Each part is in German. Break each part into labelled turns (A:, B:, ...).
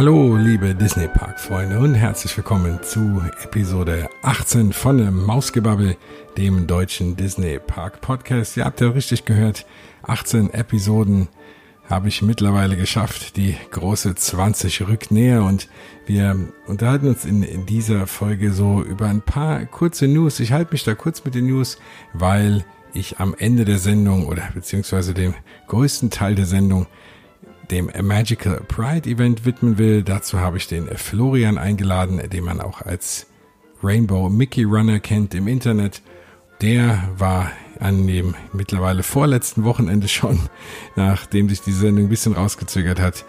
A: Hallo, liebe Disney Park Freunde und herzlich willkommen zu Episode 18 von Mausgebabbel, dem deutschen Disney Park Podcast. Ihr habt ja richtig gehört, 18 Episoden habe ich mittlerweile geschafft. Die große 20 rückt näher und wir unterhalten uns in dieser Folge so über ein paar kurze News. Ich halte mich da kurz mit den News, weil ich am Ende der Sendung oder beziehungsweise dem größten Teil der Sendung dem Magical Pride Event widmen will. Dazu habe ich den Florian eingeladen, den man auch als Rainbow Mickey Runner kennt im Internet. Der war an dem mittlerweile vorletzten Wochenende schon, nachdem sich die Sendung ein bisschen rausgezögert hat,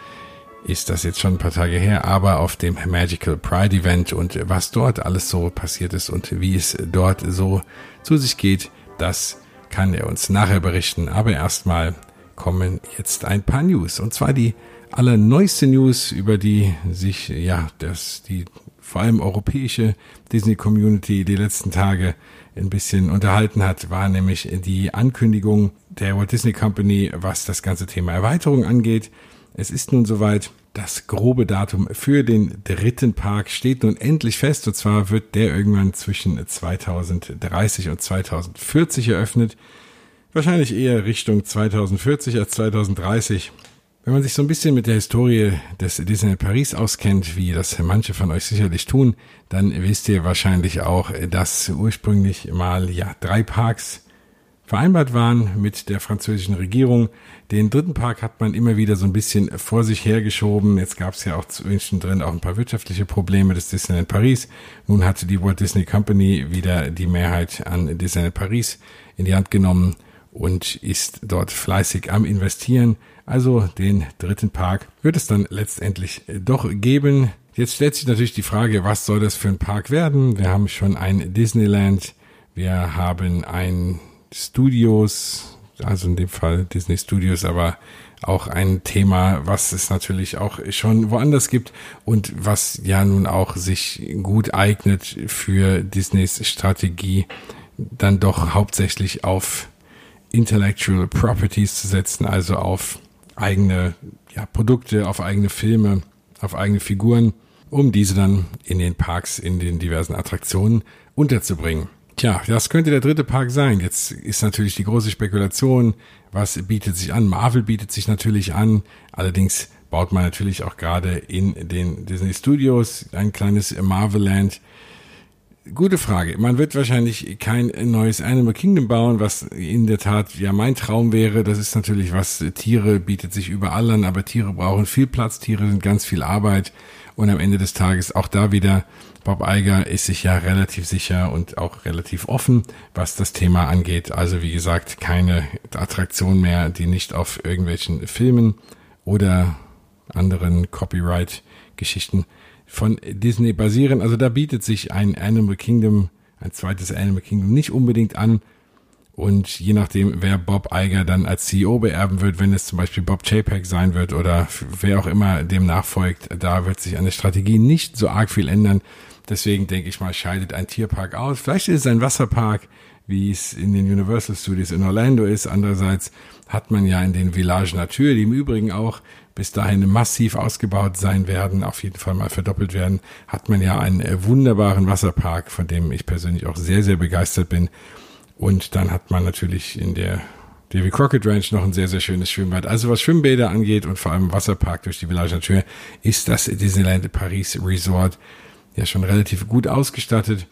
A: ist das jetzt schon ein paar Tage her, aber auf dem Magical Pride Event und was dort alles so passiert ist und wie es dort so zu sich geht, das kann er uns nachher berichten. Aber erstmal kommen jetzt ein paar News. Und zwar die allerneueste News, über die sich, ja, das, die vor allem europäische Disney Community die letzten Tage ein bisschen unterhalten hat, war nämlich die Ankündigung der Walt Disney Company, was das ganze Thema Erweiterung angeht. Es ist nun soweit, das grobe Datum für den dritten Park steht nun endlich fest. Und zwar wird der irgendwann zwischen 2030 und 2040 eröffnet. Wahrscheinlich eher Richtung 2040 als 2030. Wenn man sich so ein bisschen mit der Historie des Disneyland Paris auskennt, wie das manche von euch sicherlich tun, dann wisst ihr wahrscheinlich auch, dass ursprünglich mal ja drei Parks vereinbart waren mit der französischen Regierung. Den dritten Park hat man immer wieder so ein bisschen vor sich hergeschoben. Jetzt gab es ja auch zwischendrin auch ein paar wirtschaftliche Probleme des Disneyland Paris. Nun hatte die Walt Disney Company wieder die Mehrheit an Disneyland Paris in die Hand genommen und ist dort fleißig am Investieren. Also den dritten Park wird es dann letztendlich doch geben. Jetzt stellt sich natürlich die Frage, was soll das für ein Park werden? Wir haben schon ein Disneyland, wir haben ein Studios, also in dem Fall Disney Studios, aber auch ein Thema, was es natürlich auch schon woanders gibt und was ja nun auch sich gut eignet für Disneys Strategie, dann doch hauptsächlich auf Intellectual Properties zu setzen, also auf eigene ja, Produkte, auf eigene Filme, auf eigene Figuren, um diese dann in den Parks, in den diversen Attraktionen unterzubringen. Tja, das könnte der dritte Park sein. Jetzt ist natürlich die große Spekulation, was bietet sich an? Marvel bietet sich natürlich an. Allerdings baut man natürlich auch gerade in den Disney Studios ein kleines Marvel Land Gute Frage. Man wird wahrscheinlich kein neues Animal Kingdom bauen, was in der Tat ja mein Traum wäre. Das ist natürlich was, Tiere bietet sich überall an, aber Tiere brauchen viel Platz, Tiere sind ganz viel Arbeit und am Ende des Tages auch da wieder, Bob Eiger ist sich ja relativ sicher und auch relativ offen, was das Thema angeht. Also wie gesagt, keine Attraktion mehr, die nicht auf irgendwelchen Filmen oder anderen Copyright-Geschichten von Disney basieren. Also da bietet sich ein Animal Kingdom, ein zweites Animal Kingdom nicht unbedingt an. Und je nachdem, wer Bob Iger dann als CEO beerben wird, wenn es zum Beispiel Bob Chapek sein wird oder wer auch immer dem nachfolgt, da wird sich an der Strategie nicht so arg viel ändern. Deswegen denke ich mal, scheidet ein Tierpark aus. Vielleicht ist es ein Wasserpark, wie es in den Universal Studios in Orlando ist. Andererseits hat man ja in den Village Nature, die im Übrigen auch bis dahin massiv ausgebaut sein werden, auf jeden Fall mal verdoppelt werden, hat man ja einen äh, wunderbaren Wasserpark, von dem ich persönlich auch sehr, sehr begeistert bin. Und dann hat man natürlich in der Davy Crockett Ranch noch ein sehr, sehr schönes Schwimmbad. Also was Schwimmbäder angeht und vor allem Wasserpark durch die Village Nature, ist das Disneyland Paris Resort ja schon relativ gut ausgestattet.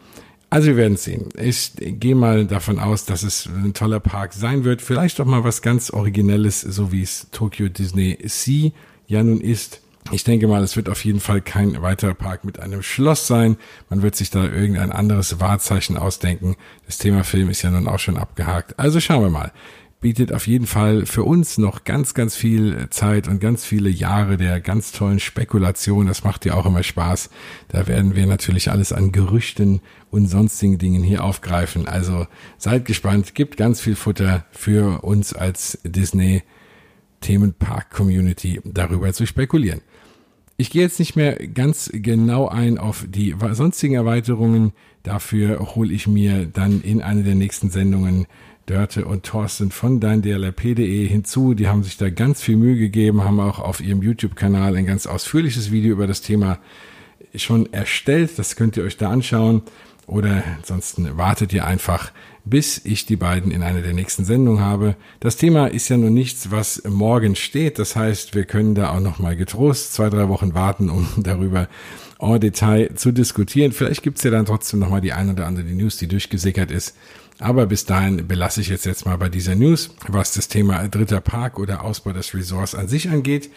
A: Also wir werden sehen. Ich gehe mal davon aus, dass es ein toller Park sein wird. Vielleicht doch mal was ganz Originelles, so wie es Tokyo Disney Sea ja nun ist. Ich denke mal, es wird auf jeden Fall kein weiterer Park mit einem Schloss sein. Man wird sich da irgendein anderes Wahrzeichen ausdenken. Das Thema Film ist ja nun auch schon abgehakt. Also schauen wir mal bietet auf jeden Fall für uns noch ganz, ganz viel Zeit und ganz viele Jahre der ganz tollen Spekulation. Das macht ja auch immer Spaß. Da werden wir natürlich alles an Gerüchten und sonstigen Dingen hier aufgreifen. Also seid gespannt, gibt ganz viel Futter für uns als Disney Themenpark Community darüber zu spekulieren. Ich gehe jetzt nicht mehr ganz genau ein auf die sonstigen Erweiterungen. Dafür hole ich mir dann in einer der nächsten Sendungen Dörte und Thorsten von deindlrp.de hinzu. Die haben sich da ganz viel Mühe gegeben, haben auch auf ihrem YouTube-Kanal ein ganz ausführliches Video über das Thema schon erstellt. Das könnt ihr euch da anschauen. Oder ansonsten wartet ihr einfach, bis ich die beiden in einer der nächsten Sendungen habe. Das Thema ist ja nur nichts, was morgen steht. Das heißt, wir können da auch noch mal getrost zwei, drei Wochen warten, um darüber en Detail zu diskutieren. Vielleicht gibt's ja dann trotzdem noch mal die ein oder andere News, die durchgesickert ist. Aber bis dahin belasse ich jetzt jetzt mal bei dieser News, was das Thema dritter Park oder Ausbau des Resorts an sich angeht.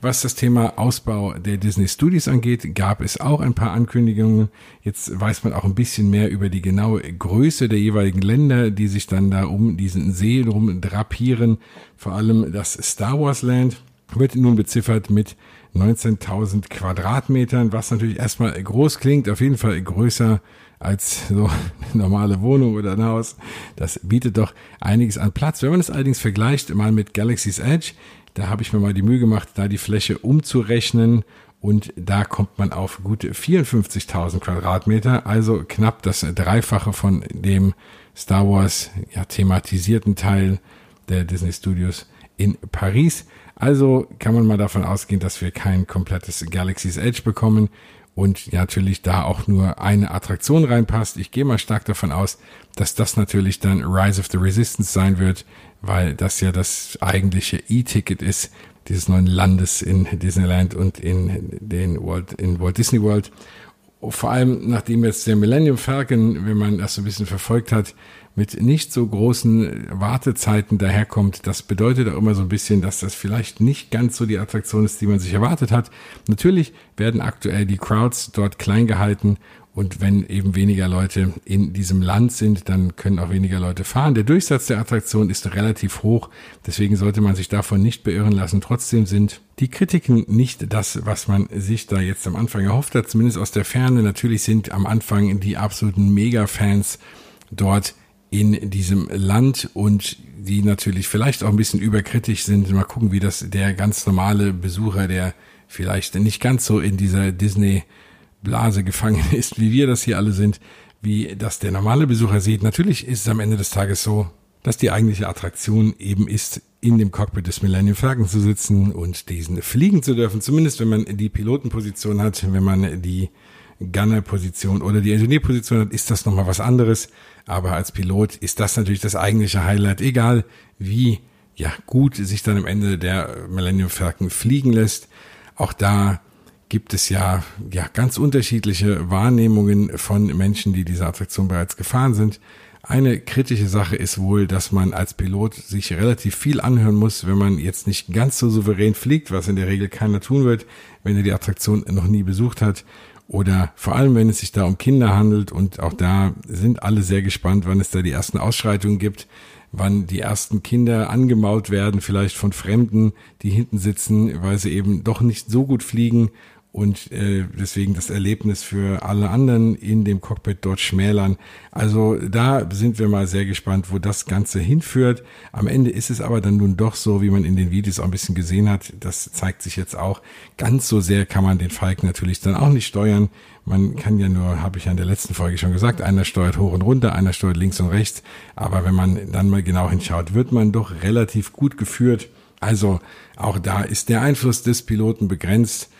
A: Was das Thema Ausbau der Disney Studios angeht, gab es auch ein paar Ankündigungen. Jetzt weiß man auch ein bisschen mehr über die genaue Größe der jeweiligen Länder, die sich dann da um diesen See drum drapieren. Vor allem das Star Wars Land wird nun beziffert mit 19.000 Quadratmetern, was natürlich erstmal groß klingt, auf jeden Fall größer als so eine normale Wohnung oder ein Haus. Das bietet doch einiges an Platz. Wenn man es allerdings vergleicht mal mit Galaxy's Edge, da habe ich mir mal die Mühe gemacht, da die Fläche umzurechnen und da kommt man auf gute 54.000 Quadratmeter, also knapp das Dreifache von dem Star Wars ja, thematisierten Teil der Disney Studios in Paris. Also kann man mal davon ausgehen, dass wir kein komplettes Galaxy's Edge bekommen und natürlich da auch nur eine Attraktion reinpasst. Ich gehe mal stark davon aus, dass das natürlich dann Rise of the Resistance sein wird, weil das ja das eigentliche E-Ticket ist dieses neuen Landes in Disneyland und in den Walt, in Walt Disney World. Vor allem nachdem jetzt der Millennium Falcon, wenn man das so ein bisschen verfolgt hat, mit nicht so großen Wartezeiten daherkommt. Das bedeutet auch immer so ein bisschen, dass das vielleicht nicht ganz so die Attraktion ist, die man sich erwartet hat. Natürlich werden aktuell die Crowds dort klein gehalten und wenn eben weniger Leute in diesem Land sind, dann können auch weniger Leute fahren. Der Durchsatz der Attraktion ist relativ hoch, deswegen sollte man sich davon nicht beirren lassen. Trotzdem sind die Kritiken nicht das, was man sich da jetzt am Anfang erhofft hat, zumindest aus der Ferne. Natürlich sind am Anfang die absoluten Mega-Fans dort in diesem Land und die natürlich vielleicht auch ein bisschen überkritisch sind. Mal gucken, wie das der ganz normale Besucher, der vielleicht nicht ganz so in dieser Disney Blase gefangen ist, wie wir das hier alle sind, wie das der normale Besucher sieht. Natürlich ist es am Ende des Tages so, dass die eigentliche Attraktion eben ist, in dem Cockpit des Millennium Falcon zu sitzen und diesen fliegen zu dürfen. Zumindest wenn man die Pilotenposition hat, wenn man die Gunner-Position oder die Ingenieurposition hat, ist das nochmal was anderes. Aber als Pilot ist das natürlich das eigentliche Highlight, egal wie ja, gut sich dann am Ende der Millennium Falcon fliegen lässt. Auch da gibt es ja, ja ganz unterschiedliche Wahrnehmungen von Menschen, die diese Attraktion bereits gefahren sind. Eine kritische Sache ist wohl, dass man als Pilot sich relativ viel anhören muss, wenn man jetzt nicht ganz so souverän fliegt, was in der Regel keiner tun wird, wenn er die Attraktion noch nie besucht hat. Oder vor allem, wenn es sich da um Kinder handelt und auch da sind alle sehr gespannt, wann es da die ersten Ausschreitungen gibt wann die ersten Kinder angemaut werden, vielleicht von Fremden, die hinten sitzen, weil sie eben doch nicht so gut fliegen und äh, deswegen das Erlebnis für alle anderen in dem Cockpit dort schmälern. Also da sind wir mal sehr gespannt, wo das Ganze hinführt. Am Ende ist es aber dann nun doch so, wie man in den Videos auch ein bisschen gesehen hat. Das zeigt sich jetzt auch. Ganz so sehr kann man den Falk natürlich dann auch nicht steuern. Man kann ja nur, habe ich ja in der letzten Folge schon gesagt, einer steuert hoch und runter, einer steuert links und rechts. Aber wenn man dann mal genau hinschaut, wird man doch relativ gut geführt. Also auch da ist der Einfluss des Piloten begrenzt.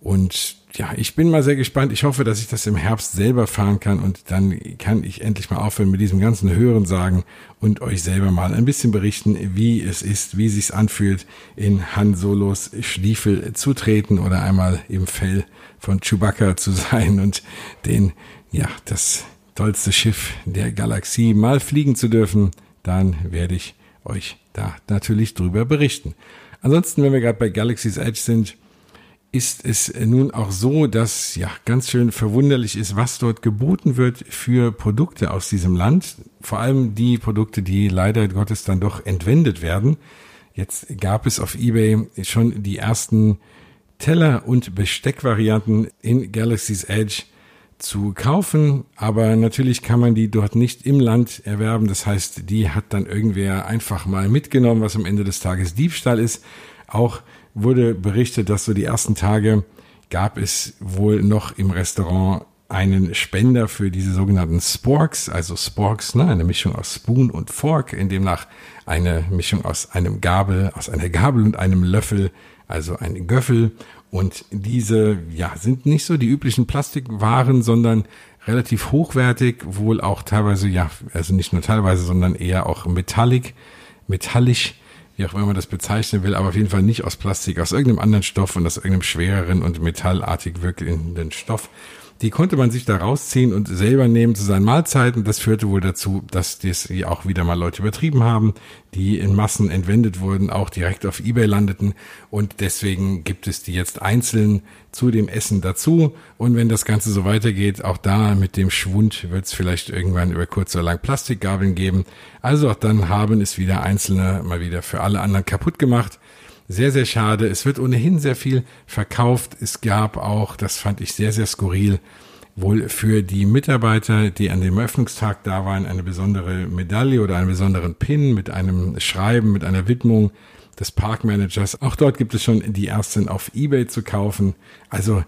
A: Und ja, ich bin mal sehr gespannt. Ich hoffe, dass ich das im Herbst selber fahren kann und dann kann ich endlich mal aufhören mit diesem ganzen Hören sagen und euch selber mal ein bisschen berichten, wie es ist, wie es sich anfühlt, in Han Solos Stiefel zu treten oder einmal im Fell von Chewbacca zu sein und den, ja, das tollste Schiff der Galaxie mal fliegen zu dürfen. Dann werde ich euch da natürlich drüber berichten. Ansonsten, wenn wir gerade bei Galaxy's Edge sind, ist es nun auch so, dass ja ganz schön verwunderlich ist, was dort geboten wird für Produkte aus diesem Land. Vor allem die Produkte, die leider Gottes dann doch entwendet werden. Jetzt gab es auf eBay schon die ersten Teller- und Besteckvarianten in Galaxy's Edge zu kaufen, aber natürlich kann man die dort nicht im Land erwerben. Das heißt, die hat dann irgendwer einfach mal mitgenommen, was am Ende des Tages Diebstahl ist. Auch wurde berichtet, dass so die ersten Tage gab es wohl noch im Restaurant einen Spender für diese sogenannten Sporks, also Sporks, ne, eine Mischung aus Spoon und Fork, in demnach eine Mischung aus einem Gabel, aus einer Gabel und einem Löffel, also ein Göffel. Und diese, ja, sind nicht so die üblichen Plastikwaren, sondern relativ hochwertig, wohl auch teilweise, ja, also nicht nur teilweise, sondern eher auch metallic, metallisch, wie auch immer man das bezeichnen will, aber auf jeden Fall nicht aus Plastik, aus irgendeinem anderen Stoff und aus irgendeinem schwereren und metallartig wirkenden Stoff. Die konnte man sich da rausziehen und selber nehmen zu seinen Mahlzeiten. Das führte wohl dazu, dass das auch wieder mal Leute übertrieben haben, die in Massen entwendet wurden, auch direkt auf Ebay landeten. Und deswegen gibt es die jetzt einzeln zu dem Essen dazu. Und wenn das Ganze so weitergeht, auch da mit dem Schwund wird es vielleicht irgendwann über kurz oder lang Plastikgabeln geben. Also auch dann haben es wieder Einzelne mal wieder für alle anderen kaputt gemacht. Sehr, sehr schade. Es wird ohnehin sehr viel verkauft. Es gab auch, das fand ich sehr, sehr skurril, wohl für die Mitarbeiter, die an dem Öffnungstag da waren, eine besondere Medaille oder einen besonderen Pin mit einem Schreiben, mit einer Widmung des Parkmanagers. Auch dort gibt es schon die ersten auf eBay zu kaufen. Also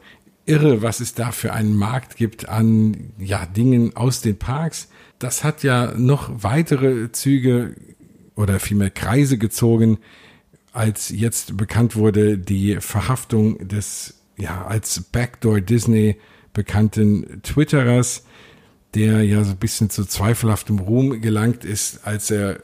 A: irre, was es da für einen Markt gibt an ja, Dingen aus den Parks. Das hat ja noch weitere Züge oder vielmehr Kreise gezogen, als jetzt bekannt wurde, die Verhaftung des, ja, als Backdoor Disney bekannten Twitterers, der ja so ein bisschen zu zweifelhaftem Ruhm gelangt ist, als er äh,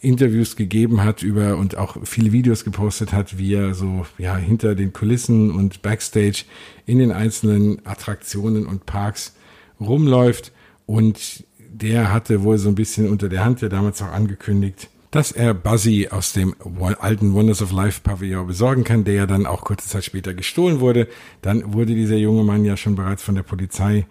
A: Interviews gegeben hat über und auch viele Videos gepostet hat, wie er so ja hinter den Kulissen und Backstage in den einzelnen Attraktionen und Parks rumläuft. Und der hatte wohl so ein bisschen unter der Hand ja damals auch angekündigt, dass er Buzzy aus dem alten Wonders of Life Pavillon besorgen kann, der ja dann auch kurze Zeit später gestohlen wurde. Dann wurde dieser junge Mann ja schon bereits von der Polizei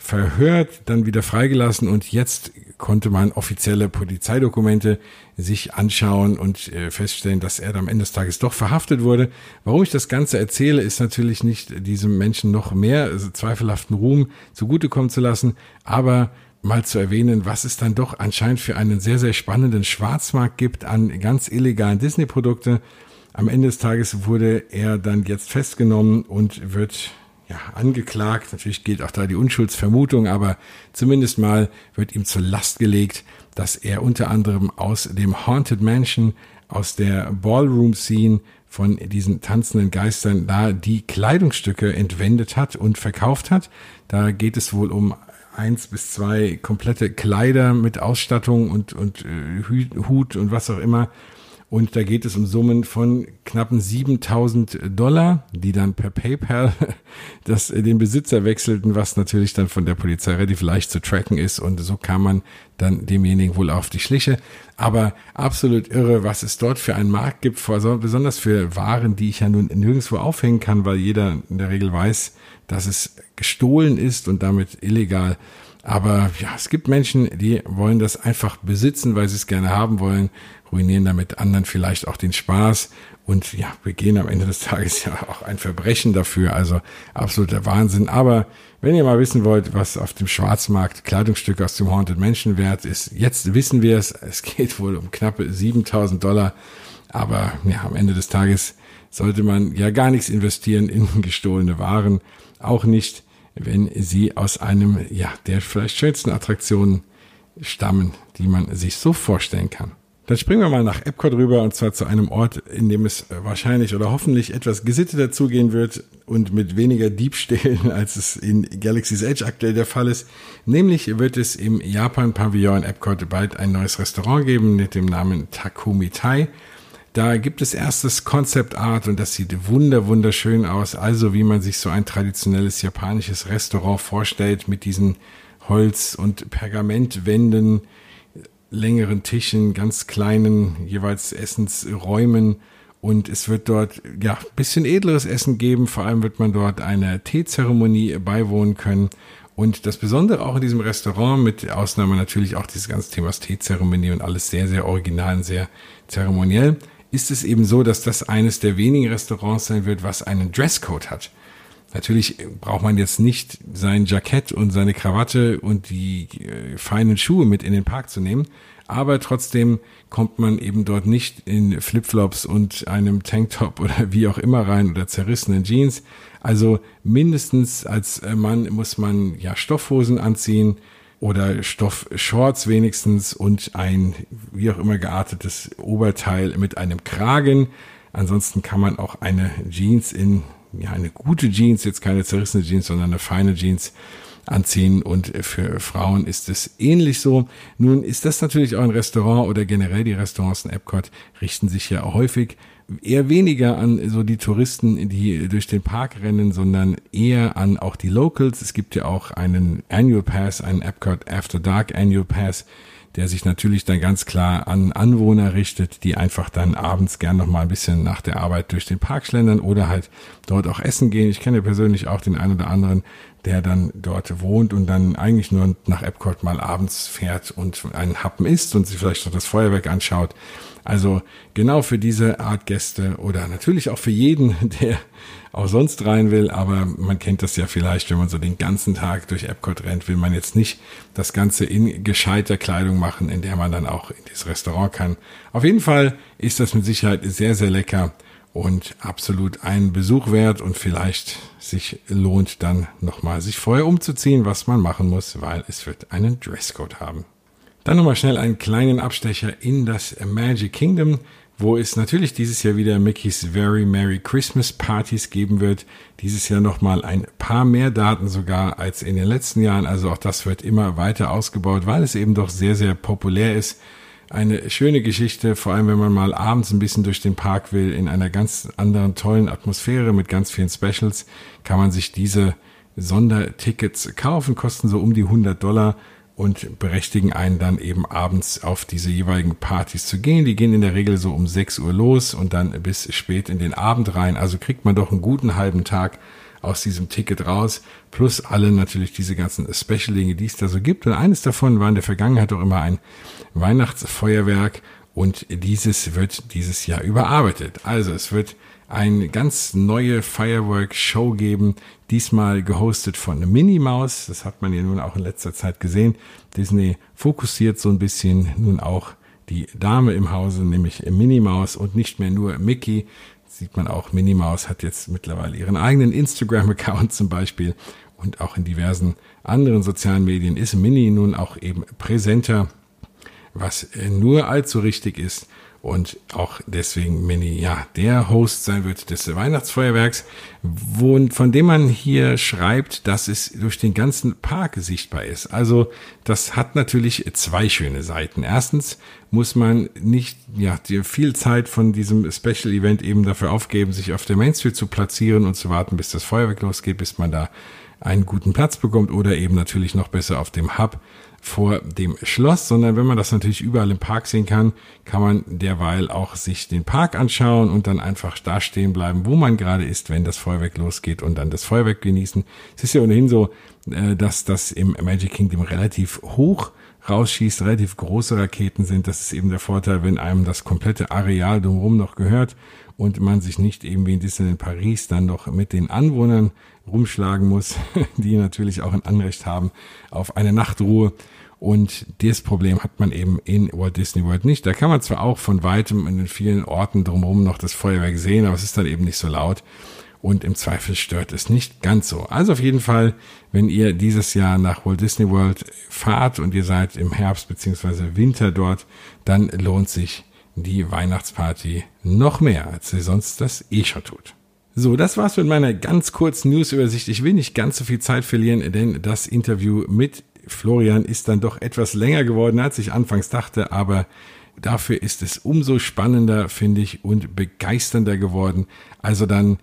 A: verhört, dann wieder freigelassen und jetzt konnte man offizielle Polizeidokumente sich anschauen und äh, feststellen, dass er am Ende des Tages doch verhaftet wurde. Warum ich das Ganze erzähle, ist natürlich nicht diesem Menschen noch mehr also zweifelhaften Ruhm zugutekommen zu lassen, aber mal zu erwähnen, was es dann doch anscheinend für einen sehr, sehr spannenden Schwarzmarkt gibt an ganz illegalen Disney-Produkte. Am Ende des Tages wurde er dann jetzt festgenommen und wird ja, angeklagt. Natürlich gilt auch da die Unschuldsvermutung, aber zumindest mal wird ihm zur Last gelegt, dass er unter anderem aus dem Haunted Mansion, aus der Ballroom Scene von diesen tanzenden Geistern da die Kleidungsstücke entwendet hat und verkauft hat. Da geht es wohl um eins bis zwei komplette Kleider mit Ausstattung und, und äh, Hut und was auch immer. Und da geht es um Summen von knappen 7000 Dollar, die dann per PayPal das, äh, den Besitzer wechselten, was natürlich dann von der Polizei relativ leicht zu tracken ist. Und so kam man dann demjenigen wohl auf die Schliche. Aber absolut irre, was es dort für einen Markt gibt, besonders für Waren, die ich ja nun nirgendwo aufhängen kann, weil jeder in der Regel weiß, dass es gestohlen ist und damit illegal. Aber ja, es gibt Menschen, die wollen das einfach besitzen, weil sie es gerne haben wollen, ruinieren damit anderen vielleicht auch den Spaß und ja, begehen am Ende des Tages ja auch ein Verbrechen dafür. Also absoluter Wahnsinn. Aber wenn ihr mal wissen wollt, was auf dem Schwarzmarkt Kleidungsstücke aus dem Haunted Mansion wert ist, jetzt wissen wir es. Es geht wohl um knappe 7000 Dollar. Aber ja, am Ende des Tages sollte man ja gar nichts investieren in gestohlene Waren. Auch nicht, wenn sie aus einem, ja, der vielleicht schönsten Attraktionen stammen, die man sich so vorstellen kann. Dann springen wir mal nach Epcot rüber und zwar zu einem Ort, in dem es wahrscheinlich oder hoffentlich etwas gesitteter zugehen wird und mit weniger Diebstählen, als es in Galaxy's Edge aktuell der Fall ist. Nämlich wird es im Japan-Pavillon Epcot bald ein neues Restaurant geben mit dem Namen Takumi Tai. Da gibt es erstes Concept Art und das sieht wunder wunderschön aus. Also wie man sich so ein traditionelles japanisches Restaurant vorstellt mit diesen Holz- und Pergamentwänden, längeren Tischen, ganz kleinen jeweils Essensräumen und es wird dort ja bisschen edleres Essen geben. Vor allem wird man dort einer Teezeremonie beiwohnen können. Und das Besondere auch in diesem Restaurant, mit Ausnahme natürlich auch dieses ganze Themas Teezeremonie und alles sehr, sehr original und sehr zeremoniell, ist es eben so, dass das eines der wenigen Restaurants sein wird, was einen Dresscode hat. Natürlich braucht man jetzt nicht sein Jackett und seine Krawatte und die äh, feinen Schuhe mit in den Park zu nehmen, aber trotzdem kommt man eben dort nicht in Flipflops und einem Tanktop oder wie auch immer rein oder zerrissenen Jeans. Also mindestens als Mann muss man ja Stoffhosen anziehen oder Stoffshorts wenigstens und ein wie auch immer geartetes Oberteil mit einem Kragen. Ansonsten kann man auch eine Jeans in ja, eine gute Jeans, jetzt keine zerrissene Jeans, sondern eine feine Jeans anziehen und für Frauen ist es ähnlich so. Nun ist das natürlich auch ein Restaurant oder generell die Restaurants in Epcot richten sich ja häufig eher weniger an so die Touristen, die durch den Park rennen, sondern eher an auch die Locals. Es gibt ja auch einen Annual Pass, einen Epcot After Dark Annual Pass, der sich natürlich dann ganz klar an Anwohner richtet, die einfach dann abends gern noch mal ein bisschen nach der Arbeit durch den Park schlendern oder halt dort auch essen gehen. Ich kenne persönlich auch den einen oder anderen, der dann dort wohnt und dann eigentlich nur nach Epcot mal abends fährt und einen Happen isst und sich vielleicht noch das Feuerwerk anschaut. Also genau für diese Art Gäste oder natürlich auch für jeden, der auch sonst rein will, aber man kennt das ja vielleicht, wenn man so den ganzen Tag durch Epcot rennt, will man jetzt nicht das Ganze in gescheiter Kleidung machen, in der man dann auch in dieses Restaurant kann. Auf jeden Fall ist das mit Sicherheit sehr, sehr lecker und absolut einen Besuch wert und vielleicht sich lohnt dann nochmal sich vorher umzuziehen, was man machen muss, weil es wird einen Dresscode haben. Dann nochmal schnell einen kleinen Abstecher in das Magic Kingdom, wo es natürlich dieses Jahr wieder Mickey's Very Merry Christmas Partys geben wird. Dieses Jahr nochmal ein paar mehr Daten sogar als in den letzten Jahren. Also auch das wird immer weiter ausgebaut, weil es eben doch sehr, sehr populär ist eine schöne Geschichte, vor allem wenn man mal abends ein bisschen durch den Park will, in einer ganz anderen tollen Atmosphäre mit ganz vielen Specials, kann man sich diese Sondertickets kaufen, kosten so um die 100 Dollar und berechtigen einen dann eben abends auf diese jeweiligen Partys zu gehen. Die gehen in der Regel so um 6 Uhr los und dann bis spät in den Abend rein. Also kriegt man doch einen guten halben Tag aus diesem Ticket raus, plus alle natürlich diese ganzen Special-Dinge, die es da so gibt. Und eines davon war in der Vergangenheit auch immer ein Weihnachtsfeuerwerk und dieses wird dieses Jahr überarbeitet. Also es wird eine ganz neue Firework-Show geben, diesmal gehostet von Minnie Maus. Das hat man ja nun auch in letzter Zeit gesehen. Disney fokussiert so ein bisschen nun auch die Dame im Hause, nämlich Minnie Maus und nicht mehr nur Mickey sieht man auch, Minnie Maus hat jetzt mittlerweile ihren eigenen Instagram-Account zum Beispiel und auch in diversen anderen sozialen Medien ist Minnie nun auch eben präsenter, was nur allzu richtig ist und auch deswegen Mini, ja, der Host sein wird des Weihnachtsfeuerwerks, wo, von dem man hier schreibt, dass es durch den ganzen Park sichtbar ist. Also das hat natürlich zwei schöne Seiten. Erstens muss man nicht ja, viel Zeit von diesem Special Event eben dafür aufgeben, sich auf der Main Street zu platzieren und zu warten, bis das Feuerwerk losgeht, bis man da einen guten Platz bekommt oder eben natürlich noch besser auf dem Hub vor dem Schloss, sondern wenn man das natürlich überall im Park sehen kann, kann man derweil auch sich den Park anschauen und dann einfach da stehen bleiben, wo man gerade ist, wenn das Feuerwerk losgeht und dann das Feuerwerk genießen. Es ist ja ohnehin so, äh, dass das im Magic Kingdom relativ hoch rausschießt, relativ große Raketen sind. Das ist eben der Vorteil, wenn einem das komplette Areal drumherum noch gehört und man sich nicht eben wie in Disneyland Paris dann noch mit den Anwohnern rumschlagen muss, die natürlich auch ein Anrecht haben auf eine Nachtruhe. Und das Problem hat man eben in Walt Disney World nicht. Da kann man zwar auch von weitem in den vielen Orten drumherum noch das Feuerwerk sehen, aber es ist dann eben nicht so laut. Und im Zweifel stört es nicht ganz so. Also auf jeden Fall, wenn ihr dieses Jahr nach Walt Disney World fahrt und ihr seid im Herbst beziehungsweise Winter dort, dann lohnt sich die Weihnachtsparty noch mehr, als sie sonst das eh schon tut. So, das war's mit meiner ganz kurzen Newsübersicht. Ich will nicht ganz so viel Zeit verlieren, denn das Interview mit Florian ist dann doch etwas länger geworden, als ich anfangs dachte, aber dafür ist es umso spannender, finde ich, und begeisternder geworden. Also dann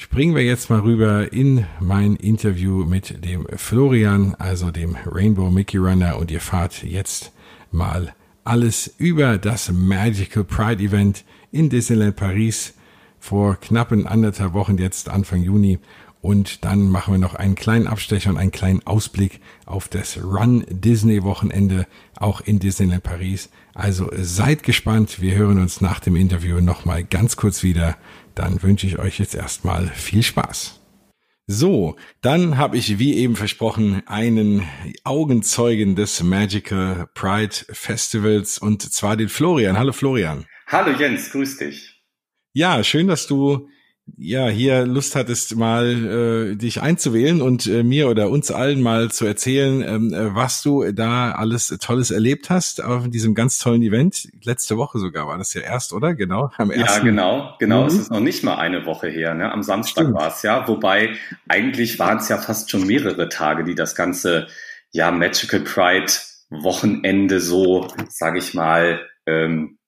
A: springen wir jetzt mal rüber in mein Interview mit dem Florian, also dem Rainbow Mickey Runner, und ihr fahrt jetzt mal alles über das Magical Pride Event in Disneyland Paris vor knappen anderthalb Wochen jetzt Anfang Juni. Und dann machen wir noch einen kleinen Abstecher und einen kleinen Ausblick auf das Run Disney Wochenende auch in Disneyland Paris. Also seid gespannt. Wir hören uns nach dem Interview nochmal ganz kurz wieder. Dann wünsche ich euch jetzt erstmal viel Spaß. So, dann habe ich wie eben versprochen einen Augenzeugen des Magical Pride Festivals und zwar den Florian. Hallo Florian.
B: Hallo Jens, grüß dich.
A: Ja, schön, dass du ja hier Lust hattest, mal äh, dich einzuwählen und äh, mir oder uns allen mal zu erzählen, ähm, äh, was du da alles Tolles erlebt hast auf diesem ganz tollen Event. Letzte Woche sogar war das ja erst, oder? Genau.
B: Am ersten. Ja, genau, genau. Mhm. Es ist noch nicht mal eine Woche her. Ne? Am Samstag war es ja. Wobei eigentlich waren es ja fast schon mehrere Tage, die das ganze ja Magical Pride Wochenende so, sage ich mal, ähm,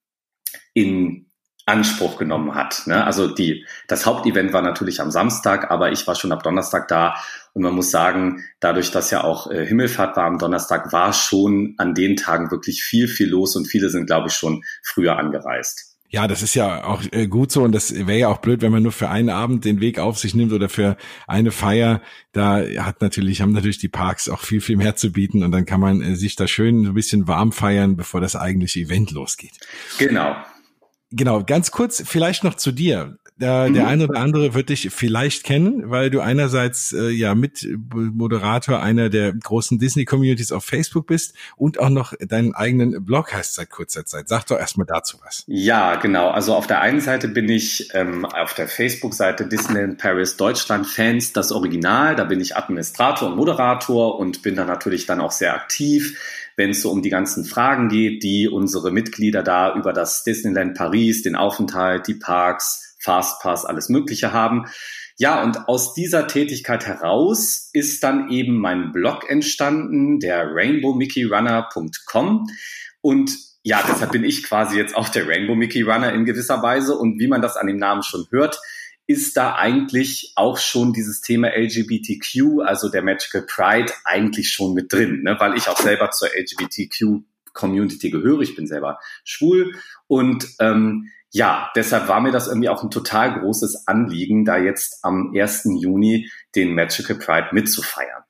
B: in Anspruch genommen hat. Ne? Also die, das Hauptevent war natürlich am Samstag, aber ich war schon ab Donnerstag da und man muss sagen, dadurch, dass ja auch äh, Himmelfahrt war am Donnerstag, war schon an den Tagen wirklich viel, viel los und viele sind, glaube ich, schon früher angereist.
A: Ja, das ist ja auch äh, gut so und das wäre ja auch blöd, wenn man nur für einen Abend den Weg auf sich nimmt oder für eine Feier. Da hat natürlich, haben natürlich die Parks auch viel, viel mehr zu bieten und dann kann man äh, sich da schön ein bisschen warm feiern, bevor das eigentliche Event losgeht.
B: Genau.
A: Genau, ganz kurz vielleicht noch zu dir. Der, mhm. der eine oder andere wird dich vielleicht kennen, weil du einerseits äh, ja Mitmoderator einer der großen Disney-Communities auf Facebook bist und auch noch deinen eigenen Blog hast seit kurzer Zeit. Sag doch erstmal dazu was.
B: Ja, genau. Also auf der einen Seite bin ich ähm, auf der Facebook-Seite Disneyland Paris Deutschland Fans das Original. Da bin ich Administrator und Moderator und bin da natürlich dann auch sehr aktiv wenn es so um die ganzen Fragen geht, die unsere Mitglieder da über das Disneyland Paris, den Aufenthalt, die Parks, Fastpass, alles Mögliche haben. Ja, und aus dieser Tätigkeit heraus ist dann eben mein Blog entstanden, der rainbowmickeyrunner.com. Und ja, deshalb bin ich quasi jetzt auch der Rainbow Mickey Runner in gewisser Weise. Und wie man das an dem Namen schon hört, ist da eigentlich auch schon dieses Thema LGBTQ, also der Magical Pride, eigentlich schon mit drin, ne? weil ich auch selber zur LGBTQ Community gehöre. Ich bin selber schwul und ähm, ja, deshalb war mir das irgendwie auch ein total großes Anliegen, da jetzt am 1. Juni den Magical Pride mitzufeiern.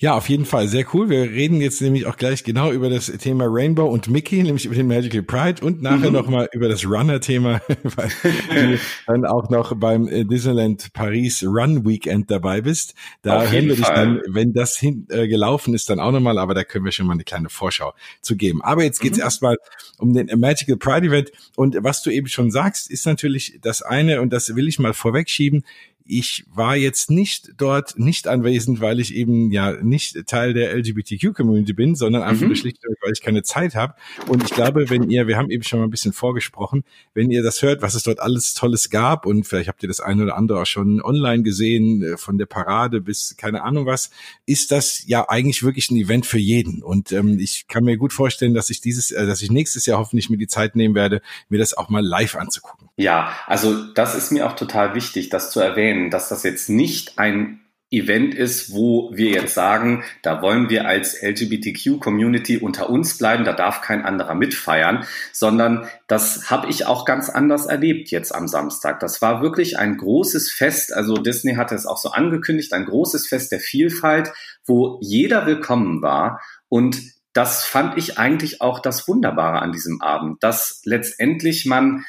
A: Ja, auf jeden Fall. Sehr cool. Wir reden jetzt nämlich auch gleich genau über das Thema Rainbow und Mickey, nämlich über den Magical Pride und nachher mhm. nochmal über das Runner-Thema, weil du dann auch noch beim äh, Disneyland Paris Run Weekend dabei bist. Da hören wir dich dann, wenn das hin, äh, gelaufen ist, dann auch nochmal, aber da können wir schon mal eine kleine Vorschau zu geben. Aber jetzt geht's mhm. erstmal um den Magical Pride Event und was du eben schon sagst, ist natürlich das eine und das will ich mal vorwegschieben ich war jetzt nicht dort nicht anwesend, weil ich eben ja nicht Teil der LGBTQ-Community bin, sondern einfach mhm. schlicht, weil ich keine Zeit habe. Und ich glaube, wenn ihr, wir haben eben schon mal ein bisschen vorgesprochen, wenn ihr das hört, was es dort alles Tolles gab und vielleicht habt ihr das eine oder andere auch schon online gesehen, äh, von der Parade bis keine Ahnung was, ist das ja eigentlich wirklich ein Event für jeden. Und ähm, ich kann mir gut vorstellen, dass ich dieses, äh, dass ich nächstes Jahr hoffentlich mir die Zeit nehmen werde, mir das auch mal live anzugucken.
B: Ja, also das ist mir auch total wichtig, das zu erwähnen dass das jetzt nicht ein Event ist, wo wir jetzt sagen, da wollen wir als LGBTQ-Community unter uns bleiben, da darf kein anderer mitfeiern, sondern das habe ich auch ganz anders erlebt jetzt am Samstag. Das war wirklich ein großes Fest, also Disney hatte es auch so angekündigt, ein großes Fest der Vielfalt, wo jeder willkommen war und das fand ich eigentlich auch das Wunderbare an diesem Abend, dass letztendlich man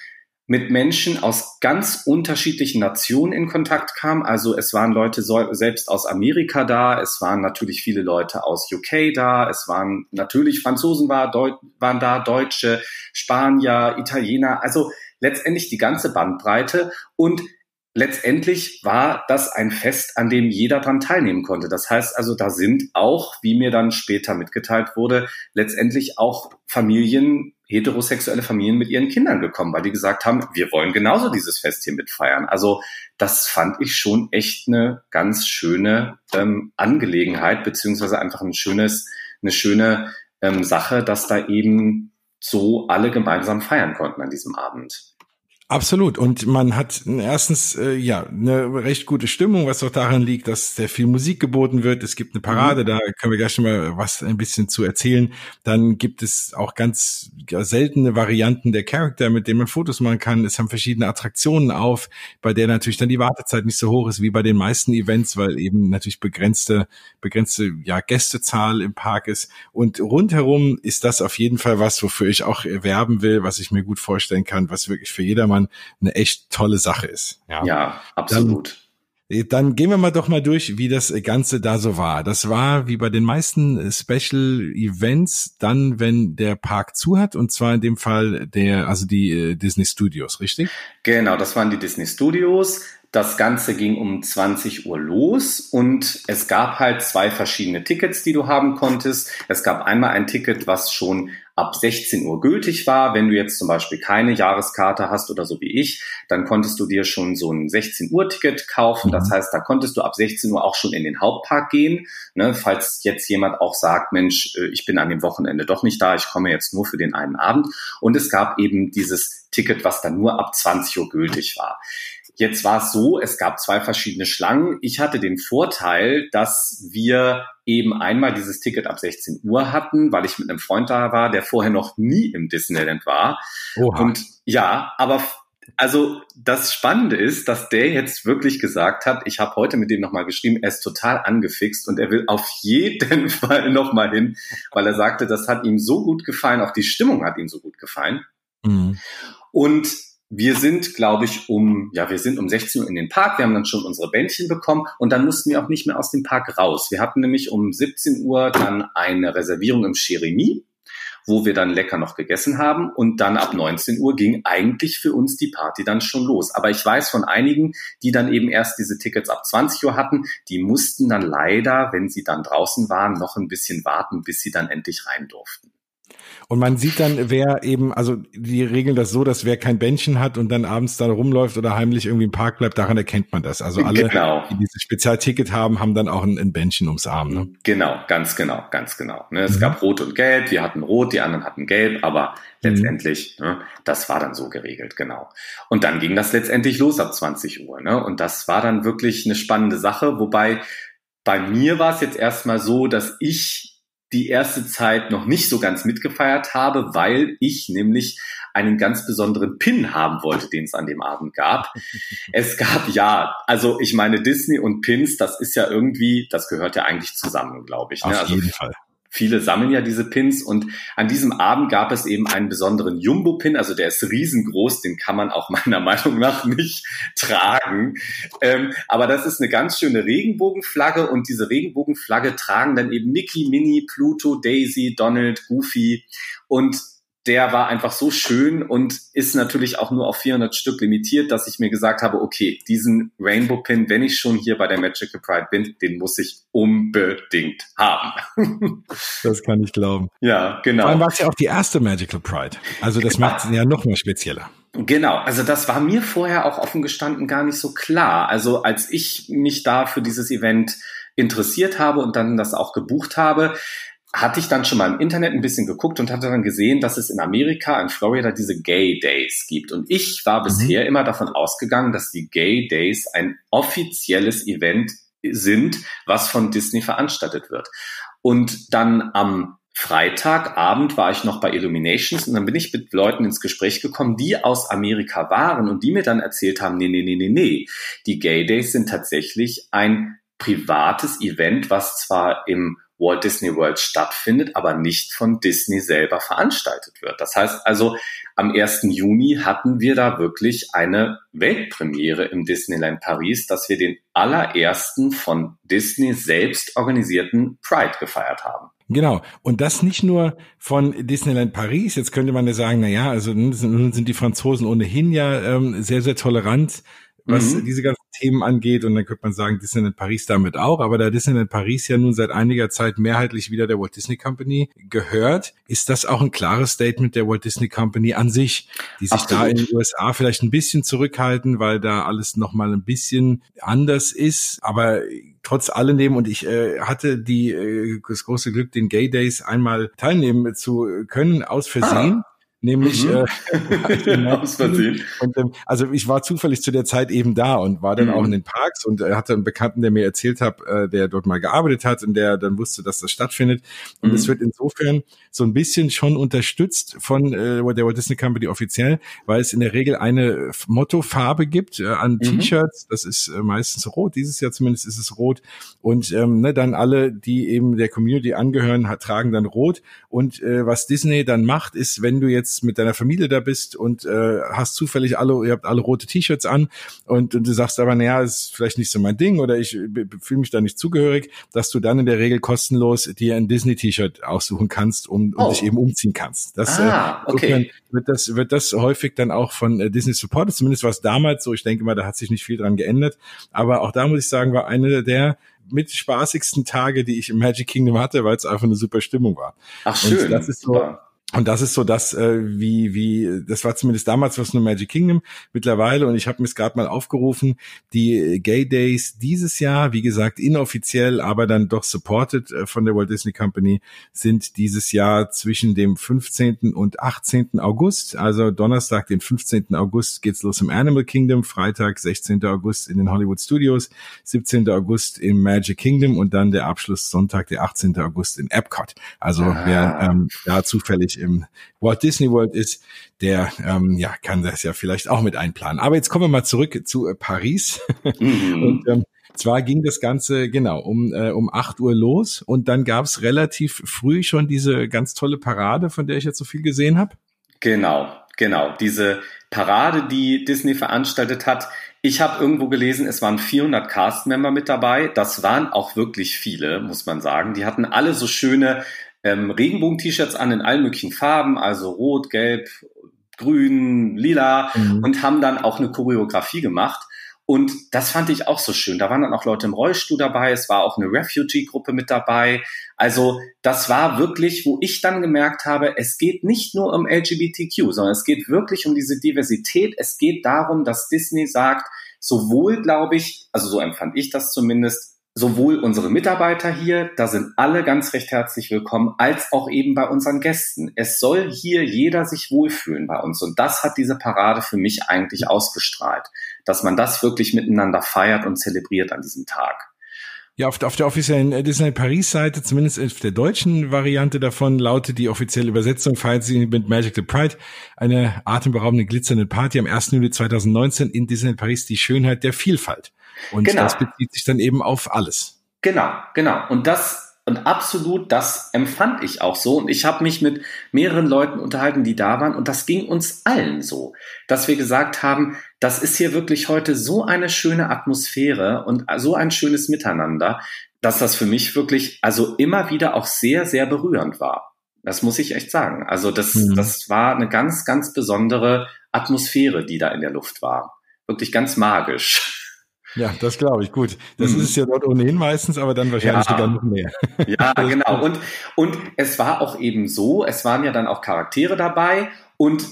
B: mit Menschen aus ganz unterschiedlichen Nationen in Kontakt kam. Also es waren Leute so, selbst aus Amerika da, es waren natürlich viele Leute aus UK da, es waren natürlich Franzosen war, Deu waren da, Deutsche, Spanier, Italiener, also letztendlich die ganze Bandbreite und letztendlich war das ein Fest, an dem jeder dran teilnehmen konnte. Das heißt also, da sind auch, wie mir dann später mitgeteilt wurde, letztendlich auch Familien heterosexuelle Familien mit ihren Kindern gekommen, weil die gesagt haben, wir wollen genauso dieses Fest hier mitfeiern. Also das fand ich schon echt eine ganz schöne ähm, Angelegenheit, beziehungsweise einfach ein schönes, eine schöne ähm, Sache, dass da eben so alle gemeinsam feiern konnten an diesem Abend.
A: Absolut. Und man hat erstens äh, ja eine recht gute Stimmung, was auch daran liegt, dass sehr viel Musik geboten wird. Es gibt eine Parade, mhm. da können wir gleich schon mal was ein bisschen zu erzählen. Dann gibt es auch ganz ja, seltene Varianten der Charakter, mit denen man Fotos machen kann. Es haben verschiedene Attraktionen auf, bei der natürlich dann die Wartezeit nicht so hoch ist wie bei den meisten Events, weil eben natürlich begrenzte begrenzte ja Gästezahl im Park ist. Und rundherum ist das auf jeden Fall was, wofür ich auch werben will, was ich mir gut vorstellen kann, was wirklich für jedermann eine echt tolle Sache ist.
B: Ja, ja absolut.
A: Dann gehen wir mal doch mal durch, wie das Ganze da so war. Das war wie bei den meisten Special Events dann, wenn der Park zu hat, und zwar in dem Fall der, also die äh, Disney Studios, richtig?
B: Genau, das waren die Disney Studios. Das Ganze ging um 20 Uhr los und es gab halt zwei verschiedene Tickets, die du haben konntest. Es gab einmal ein Ticket, was schon ab 16 Uhr gültig war. Wenn du jetzt zum Beispiel keine Jahreskarte hast oder so wie ich, dann konntest du dir schon so ein 16 Uhr Ticket kaufen. Das mhm. heißt, da konntest du ab 16 Uhr auch schon in den Hauptpark gehen. Ne, falls jetzt jemand auch sagt, Mensch, äh, ich bin an dem Wochenende doch nicht da, ich komme jetzt nur für den einen Abend. Und es gab eben dieses Ticket, was dann nur ab 20 Uhr gültig war. Jetzt war es so, es gab zwei verschiedene Schlangen. Ich hatte den Vorteil, dass wir eben einmal dieses Ticket ab 16 Uhr hatten, weil ich mit einem Freund da war, der vorher noch nie im Disneyland war. Oha. Und ja, aber also das Spannende ist, dass der jetzt wirklich gesagt hat, ich habe heute mit dem nochmal geschrieben, er ist total angefixt und er will auf jeden Fall nochmal hin, weil er sagte, das hat ihm so gut gefallen, auch die Stimmung hat ihm so gut gefallen. Mhm. Und wir sind, glaube ich, um, ja, wir sind um 16 Uhr in den Park, wir haben dann schon unsere Bändchen bekommen und dann mussten wir auch nicht mehr aus dem Park raus. Wir hatten nämlich um 17 Uhr dann eine Reservierung im Cherimi, wo wir dann lecker noch gegessen haben und dann ab 19 Uhr ging eigentlich für uns die Party dann schon los. Aber ich weiß von einigen, die dann eben erst diese Tickets ab 20 Uhr hatten, die mussten dann leider, wenn sie dann draußen waren, noch ein bisschen warten, bis sie dann endlich rein durften.
A: Und man sieht dann, wer eben, also die regeln das so, dass wer kein Bändchen hat und dann abends da rumläuft oder heimlich irgendwie im Park bleibt, daran erkennt man das. Also alle, genau. die dieses Spezialticket haben, haben dann auch ein, ein Bändchen ums Arm. Ne?
B: Genau, ganz genau, ganz genau. Ne, es mhm. gab Rot und Gelb, wir hatten Rot, die anderen hatten Gelb, aber mhm. letztendlich, ne, das war dann so geregelt, genau. Und dann ging das letztendlich los ab 20 Uhr. Ne? Und das war dann wirklich eine spannende Sache, wobei bei mir war es jetzt erstmal so, dass ich die erste Zeit noch nicht so ganz mitgefeiert habe, weil ich nämlich einen ganz besonderen Pin haben wollte, den es an dem Abend gab. es gab ja, also ich meine Disney und Pins, das ist ja irgendwie, das gehört ja eigentlich zusammen, glaube ich.
A: Ne? Auf
B: also,
A: jeden Fall.
B: Viele sammeln ja diese Pins und an diesem Abend gab es eben einen besonderen Jumbo-Pin, also der ist riesengroß, den kann man auch meiner Meinung nach nicht tragen. Ähm, aber das ist eine ganz schöne Regenbogenflagge und diese Regenbogenflagge tragen dann eben Mickey, Minnie, Pluto, Daisy, Donald, Goofy und der war einfach so schön und ist natürlich auch nur auf 400 Stück limitiert, dass ich mir gesagt habe, okay, diesen Rainbow Pin, wenn ich schon hier bei der Magical Pride bin, den muss ich unbedingt haben.
A: das kann ich glauben.
B: Ja, genau. Vor
A: allem war es ja auch die erste Magical Pride. Also das genau. macht es ja noch mal spezieller.
B: Genau, also das war mir vorher auch offen gestanden gar nicht so klar. Also als ich mich da für dieses Event interessiert habe und dann das auch gebucht habe, hatte ich dann schon mal im Internet ein bisschen geguckt und hatte dann gesehen, dass es in Amerika, in Florida, diese Gay Days gibt. Und ich war mhm. bisher immer davon ausgegangen, dass die Gay Days ein offizielles Event sind, was von Disney veranstaltet wird. Und dann am Freitagabend war ich noch bei Illuminations und dann bin ich mit Leuten ins Gespräch gekommen, die aus Amerika waren und die mir dann erzählt haben, nee, nee, nee, nee, nee. Die Gay Days sind tatsächlich ein privates Event, was zwar im Walt Disney World stattfindet, aber nicht von Disney selber veranstaltet wird. Das heißt also, am 1. Juni hatten wir da wirklich eine Weltpremiere im Disneyland Paris, dass wir den allerersten von Disney selbst organisierten Pride gefeiert haben.
A: Genau. Und das nicht nur von Disneyland Paris. Jetzt könnte man ja sagen, na ja, also nun sind die Franzosen ohnehin ja ähm, sehr, sehr tolerant was mhm. diese Themen angeht. Und dann könnte man sagen, Disneyland Paris damit auch. Aber da Disneyland Paris ja nun seit einiger Zeit mehrheitlich wieder der Walt Disney Company gehört, ist das auch ein klares Statement der Walt Disney Company an sich, die sich Absolut. da in den USA vielleicht ein bisschen zurückhalten, weil da alles nochmal ein bisschen anders ist. Aber trotz alledem und ich äh, hatte die äh, das große Glück, den Gay Days einmal teilnehmen zu können aus Versehen. Ah nämlich mhm. äh, aus Versehen. Und, ähm, also ich war zufällig zu der Zeit eben da und war dann mhm. auch in den Parks und äh, hatte einen Bekannten, der mir erzählt hat, äh, der dort mal gearbeitet hat und der dann wusste, dass das stattfindet. Und es mhm. wird insofern so ein bisschen schon unterstützt von äh, der Walt Disney Company offiziell, weil es in der Regel eine Mottofarbe gibt äh, an mhm. T-Shirts. Das ist äh, meistens rot. Dieses Jahr zumindest ist es rot. Und ähm, ne, dann alle, die eben der Community angehören, hat, tragen dann rot. Und äh, was Disney dann macht, ist, wenn du jetzt jetzt mit deiner Familie da bist und äh, hast zufällig alle, ihr habt alle rote T-Shirts an und, und du sagst aber, naja, ist vielleicht nicht so mein Ding oder ich fühle mich da nicht zugehörig, dass du dann in der Regel kostenlos dir ein Disney-T-Shirt aussuchen kannst und, und oh. dich eben umziehen kannst. Das,
B: ah, äh, okay.
A: wird das, wird das häufig dann auch von äh, Disney supported, zumindest war es damals so. Ich denke mal, da hat sich nicht viel dran geändert. Aber auch da muss ich sagen, war eine der mit spaßigsten Tage, die ich im Magic Kingdom hatte, weil es einfach eine super Stimmung war.
B: Ach schön.
A: Und das ist so. Und das ist so das, äh, wie, wie, das war zumindest damals was nur Magic Kingdom mittlerweile. Und ich habe mir es gerade mal aufgerufen, die Gay Days dieses Jahr, wie gesagt, inoffiziell, aber dann doch supported äh, von der Walt Disney Company, sind dieses Jahr zwischen dem 15. und 18. August. Also Donnerstag, den 15. August geht's los im Animal Kingdom, Freitag, 16. August in den Hollywood Studios, 17. August im Magic Kingdom und dann der Abschluss Sonntag, der 18. August in Epcot. Also ah. wer ähm, da zufällig im Walt Disney World ist, der ähm, ja kann das ja vielleicht auch mit einplanen. Aber jetzt kommen wir mal zurück zu äh, Paris. Mhm. Und ähm, zwar ging das Ganze genau um, äh, um acht Uhr los und dann gab es relativ früh schon diese ganz tolle Parade, von der ich jetzt so viel gesehen habe.
B: Genau, genau. Diese Parade, die Disney veranstaltet hat. Ich habe irgendwo gelesen, es waren 400 Cast-Member mit dabei. Das waren auch wirklich viele, muss man sagen. Die hatten alle so schöne ähm, Regenbogen-T-Shirts an in allen möglichen Farben, also rot, gelb, grün, lila mhm. und haben dann auch eine Choreografie gemacht. Und das fand ich auch so schön. Da waren dann auch Leute im Rollstuhl dabei, es war auch eine Refugee-Gruppe mit dabei. Also das war wirklich, wo ich dann gemerkt habe, es geht nicht nur um LGBTQ, sondern es geht wirklich um diese Diversität. Es geht darum, dass Disney sagt, sowohl, glaube ich, also so empfand ich das zumindest, sowohl unsere Mitarbeiter hier, da sind alle ganz recht herzlich willkommen, als auch eben bei unseren Gästen. Es soll hier jeder sich wohlfühlen bei uns. Und das hat diese Parade für mich eigentlich ausgestrahlt, dass man das wirklich miteinander feiert und zelebriert an diesem Tag.
A: Ja, auf, auf der offiziellen Disney Paris-Seite, zumindest auf der deutschen Variante davon, lautet die offizielle Übersetzung, feiert sie mit Magic the Pride, eine atemberaubende glitzernde Party am 1. Juli 2019 in Disney Paris, die Schönheit der Vielfalt. Und genau. das bezieht sich dann eben auf alles.
B: Genau, genau. Und das und absolut, das empfand ich auch so. Und ich habe mich mit mehreren Leuten unterhalten, die da waren. Und das ging uns allen so, dass wir gesagt haben, das ist hier wirklich heute so eine schöne Atmosphäre und so ein schönes Miteinander, dass das für mich wirklich also immer wieder auch sehr, sehr berührend war. Das muss ich echt sagen. Also das, mhm. das war eine ganz, ganz besondere Atmosphäre, die da in der Luft war. Wirklich ganz magisch.
A: Ja, das glaube ich. Gut. Das mhm. ist ja dort ohnehin meistens, aber dann wahrscheinlich ja. sogar noch mehr.
B: Ja, genau. Und, und es war auch eben so, es waren ja dann auch Charaktere dabei und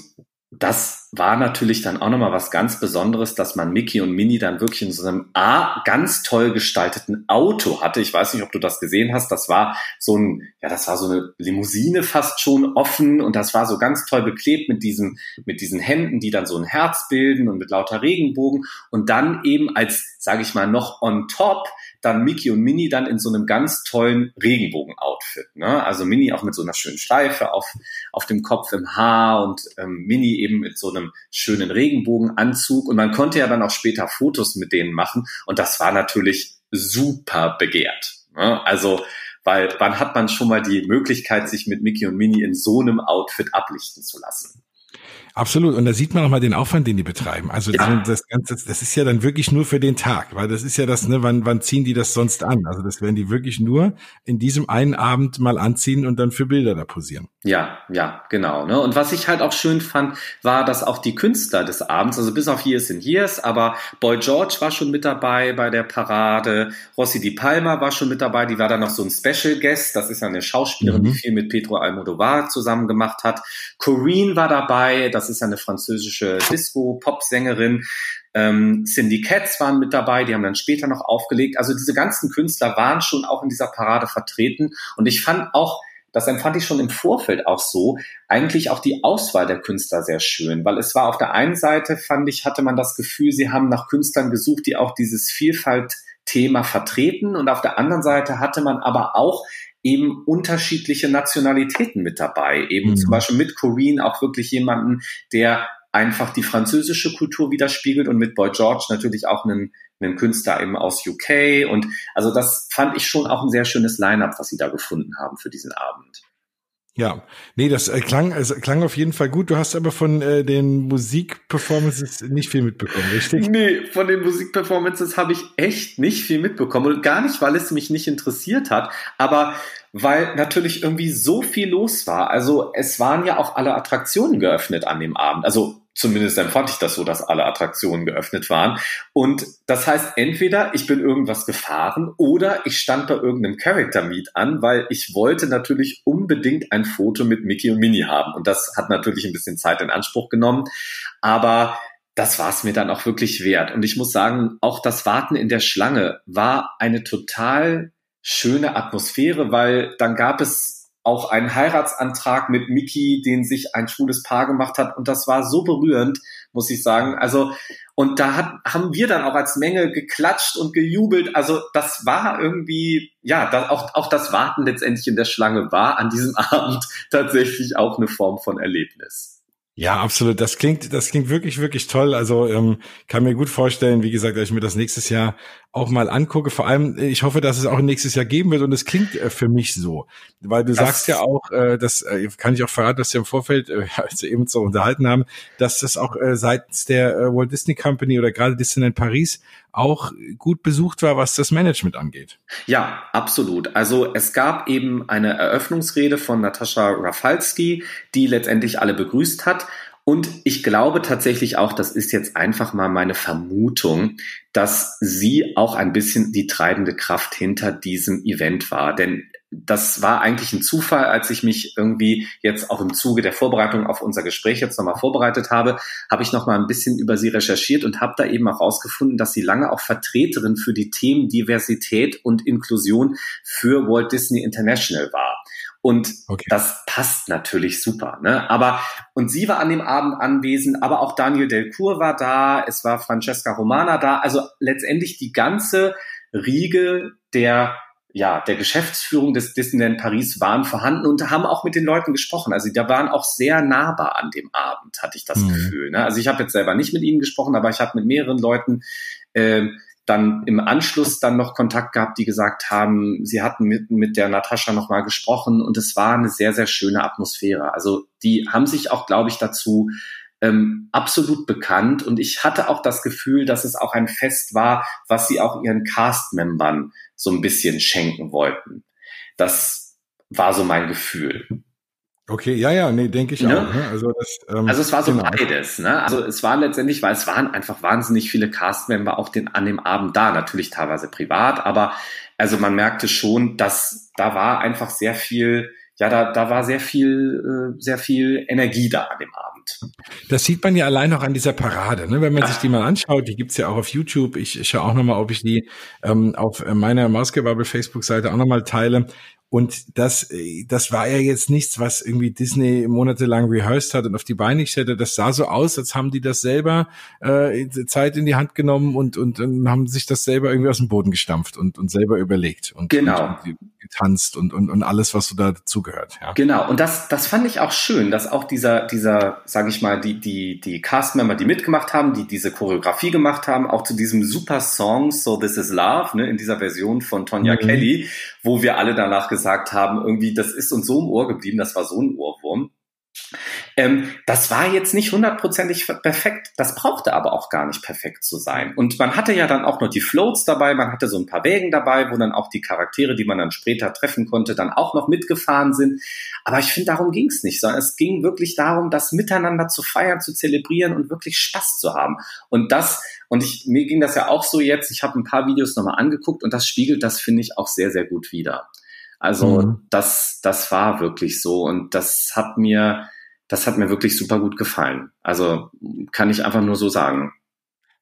B: das war natürlich dann auch nochmal was ganz Besonderes, dass man Mickey und Minnie dann wirklich in so einem A, ganz toll gestalteten Auto hatte. Ich weiß nicht, ob du das gesehen hast. Das war so ein, ja, das war so eine Limousine fast schon offen und das war so ganz toll beklebt mit diesen, mit diesen Händen, die dann so ein Herz bilden und mit lauter Regenbogen und dann eben als, sage ich mal, noch on top dann Mickey und Minnie dann in so einem ganz tollen Regenbogen-Outfit. Ne? Also Minnie auch mit so einer schönen Schleife auf, auf dem Kopf im Haar und ähm, Minnie eben mit so einem schönen Regenbogenanzug. Und man konnte ja dann auch später Fotos mit denen machen. Und das war natürlich super begehrt. Ne? Also weil wann hat man schon mal die Möglichkeit, sich mit Mickey und Minnie in so einem Outfit ablichten zu lassen?
A: Absolut. Und da sieht man auch mal den Aufwand, den die betreiben. Also ja. das Ganze, das ist ja dann wirklich nur für den Tag, weil das ist ja das, ne, wann, wann ziehen die das sonst an? Also das werden die wirklich nur in diesem einen Abend mal anziehen und dann für Bilder da posieren.
B: Ja, ja, genau. Ne? Und was ich halt auch schön fand, war, dass auch die Künstler des Abends, also bis auf Years in Years, aber Boy George war schon mit dabei bei der Parade, Rossi Di Palma war schon mit dabei, die war dann noch so ein Special Guest, das ist ja eine Schauspielerin, mhm. die viel mit Pedro Almodovar zusammen gemacht hat. Corrine war dabei, das ist ja eine französische Disco-Pop-Sängerin. Ähm, Cindy Cats waren mit dabei, die haben dann später noch aufgelegt. Also diese ganzen Künstler waren schon auch in dieser Parade vertreten und ich fand auch, das empfand ich schon im Vorfeld auch so, eigentlich auch die Auswahl der Künstler sehr schön, weil es war auf der einen Seite, fand ich, hatte man das Gefühl, sie haben nach Künstlern gesucht, die auch dieses Vielfalt-Thema vertreten und auf der anderen Seite hatte man aber auch eben unterschiedliche Nationalitäten mit dabei. Eben mhm. zum Beispiel mit Corinne auch wirklich jemanden, der einfach die französische Kultur widerspiegelt und mit Boy George natürlich auch einen einen Künstler eben aus UK. Und also das fand ich schon auch ein sehr schönes Line-up, was sie da gefunden haben für diesen Abend.
A: Ja, nee, das äh, klang, also, klang auf jeden Fall gut. Du hast aber von äh, den Musikperformances nicht viel mitbekommen, richtig?
B: Nee, von den Musikperformances habe ich echt nicht viel mitbekommen. Und gar nicht, weil es mich nicht interessiert hat, aber weil natürlich irgendwie so viel los war. Also es waren ja auch alle Attraktionen geöffnet an dem Abend. Also Zumindest empfand ich das so, dass alle Attraktionen geöffnet waren. Und das heißt, entweder ich bin irgendwas gefahren oder ich stand bei irgendeinem Character Meet an, weil ich wollte natürlich unbedingt ein Foto mit Mickey und Minnie haben. Und das hat natürlich ein bisschen Zeit in Anspruch genommen. Aber das war es mir dann auch wirklich wert. Und ich muss sagen, auch das Warten in der Schlange war eine total schöne Atmosphäre, weil dann gab es auch einen Heiratsantrag mit Mickey, den sich ein schwules Paar gemacht hat. Und das war so berührend, muss ich sagen. Also, und da hat, haben wir dann auch als Menge geklatscht und gejubelt. Also, das war irgendwie, ja, das, auch, auch das Warten letztendlich in der Schlange war an diesem Abend tatsächlich auch eine Form von Erlebnis.
A: Ja, absolut. Das klingt, das klingt wirklich, wirklich toll. Also ähm, kann mir gut vorstellen, wie gesagt, dass ich mir das nächstes Jahr auch mal angucke. Vor allem, ich hoffe, dass es auch nächstes Jahr geben wird und es klingt äh, für mich so, weil du das sagst ja auch, äh, das äh, kann ich auch verraten, dass wir im Vorfeld, äh, als wir eben so unterhalten haben, dass das auch äh, seitens der äh, Walt Disney Company oder gerade Disneyland Paris auch gut besucht war, was das Management angeht.
B: Ja, absolut. Also es gab eben eine Eröffnungsrede von Natascha Rafalski, die letztendlich alle begrüßt hat. Und ich glaube tatsächlich auch, das ist jetzt einfach mal meine Vermutung, dass sie auch ein bisschen die treibende Kraft hinter diesem Event war. Denn das war eigentlich ein Zufall, als ich mich irgendwie jetzt auch im Zuge der Vorbereitung auf unser Gespräch jetzt nochmal vorbereitet habe, habe ich nochmal ein bisschen über sie recherchiert und habe da eben auch rausgefunden, dass sie lange auch Vertreterin für die Themen Diversität und Inklusion für Walt Disney International war. Und okay. das passt natürlich super. Ne? Aber und sie war an dem Abend anwesend, aber auch Daniel Delcourt war da, es war Francesca Romana da. Also letztendlich die ganze Riege der ja, der Geschäftsführung des Disneyland Paris waren vorhanden und haben auch mit den Leuten gesprochen. Also da waren auch sehr nahbar an dem Abend, hatte ich das mhm. Gefühl. Ne? Also ich habe jetzt selber nicht mit ihnen gesprochen, aber ich habe mit mehreren Leuten äh, dann im Anschluss dann noch Kontakt gehabt, die gesagt haben, sie hatten mit, mit der Natascha nochmal gesprochen und es war eine sehr, sehr schöne Atmosphäre. Also die haben sich auch, glaube ich, dazu ähm, absolut bekannt und ich hatte auch das Gefühl, dass es auch ein Fest war, was sie auch ihren Cast-Membern so ein bisschen schenken wollten. Das war so mein Gefühl.
A: Okay, ja, ja, nee, denke ich ne? auch. Ne?
B: Also, das, ähm, also es war so genau. beides. Ne? Also es war letztendlich, weil es waren einfach wahnsinnig viele Cast-Member auch den, an dem Abend da, natürlich teilweise privat, aber also man merkte schon, dass da war einfach sehr viel ja, da, da war sehr viel, äh, sehr viel Energie da an dem Abend.
A: Das sieht man ja allein noch an dieser Parade, ne? wenn man Ach. sich die mal anschaut. Die gibt's ja auch auf YouTube. Ich schaue auch nochmal, ob ich die ähm, auf meiner Mausgebabbel Facebook-Seite auch nochmal teile. Und das, äh, das war ja jetzt nichts, was irgendwie Disney monatelang rehearsed hat und auf die Beine gestellt hat. Das sah so aus, als haben die das selber äh, Zeit in die Hand genommen und, und, und haben sich das selber irgendwie aus dem Boden gestampft und, und selber überlegt und,
B: genau.
A: und, und getanzt und, und, und alles, was so dazugehört.
B: Ja. Genau. Und das, das fand ich auch schön, dass auch dieser, dieser, sage ich mal, die, die, die Castmember, die mitgemacht haben, die diese Choreografie gemacht haben, auch zu diesem super Song So This Is Love, ne, in dieser Version von Tonya mhm. Kelly, wo wir alle danach gesagt haben, irgendwie, das ist uns so im Ohr geblieben, das war so ein Ohrwurm. Ähm, das war jetzt nicht hundertprozentig perfekt. Das brauchte aber auch gar nicht perfekt zu sein. Und man hatte ja dann auch noch die Floats dabei, man hatte so ein paar Wägen dabei, wo dann auch die Charaktere, die man dann später treffen konnte, dann auch noch mitgefahren sind. Aber ich finde, darum ging es nicht, sondern es ging wirklich darum, das miteinander zu feiern, zu zelebrieren und wirklich Spaß zu haben. Und das, und ich, mir ging das ja auch so jetzt, ich habe ein paar Videos nochmal angeguckt und das spiegelt das, finde ich, auch sehr, sehr gut wider. Also mhm. das, das war wirklich so und das hat mir, das hat mir wirklich super gut gefallen. Also kann ich einfach nur so sagen.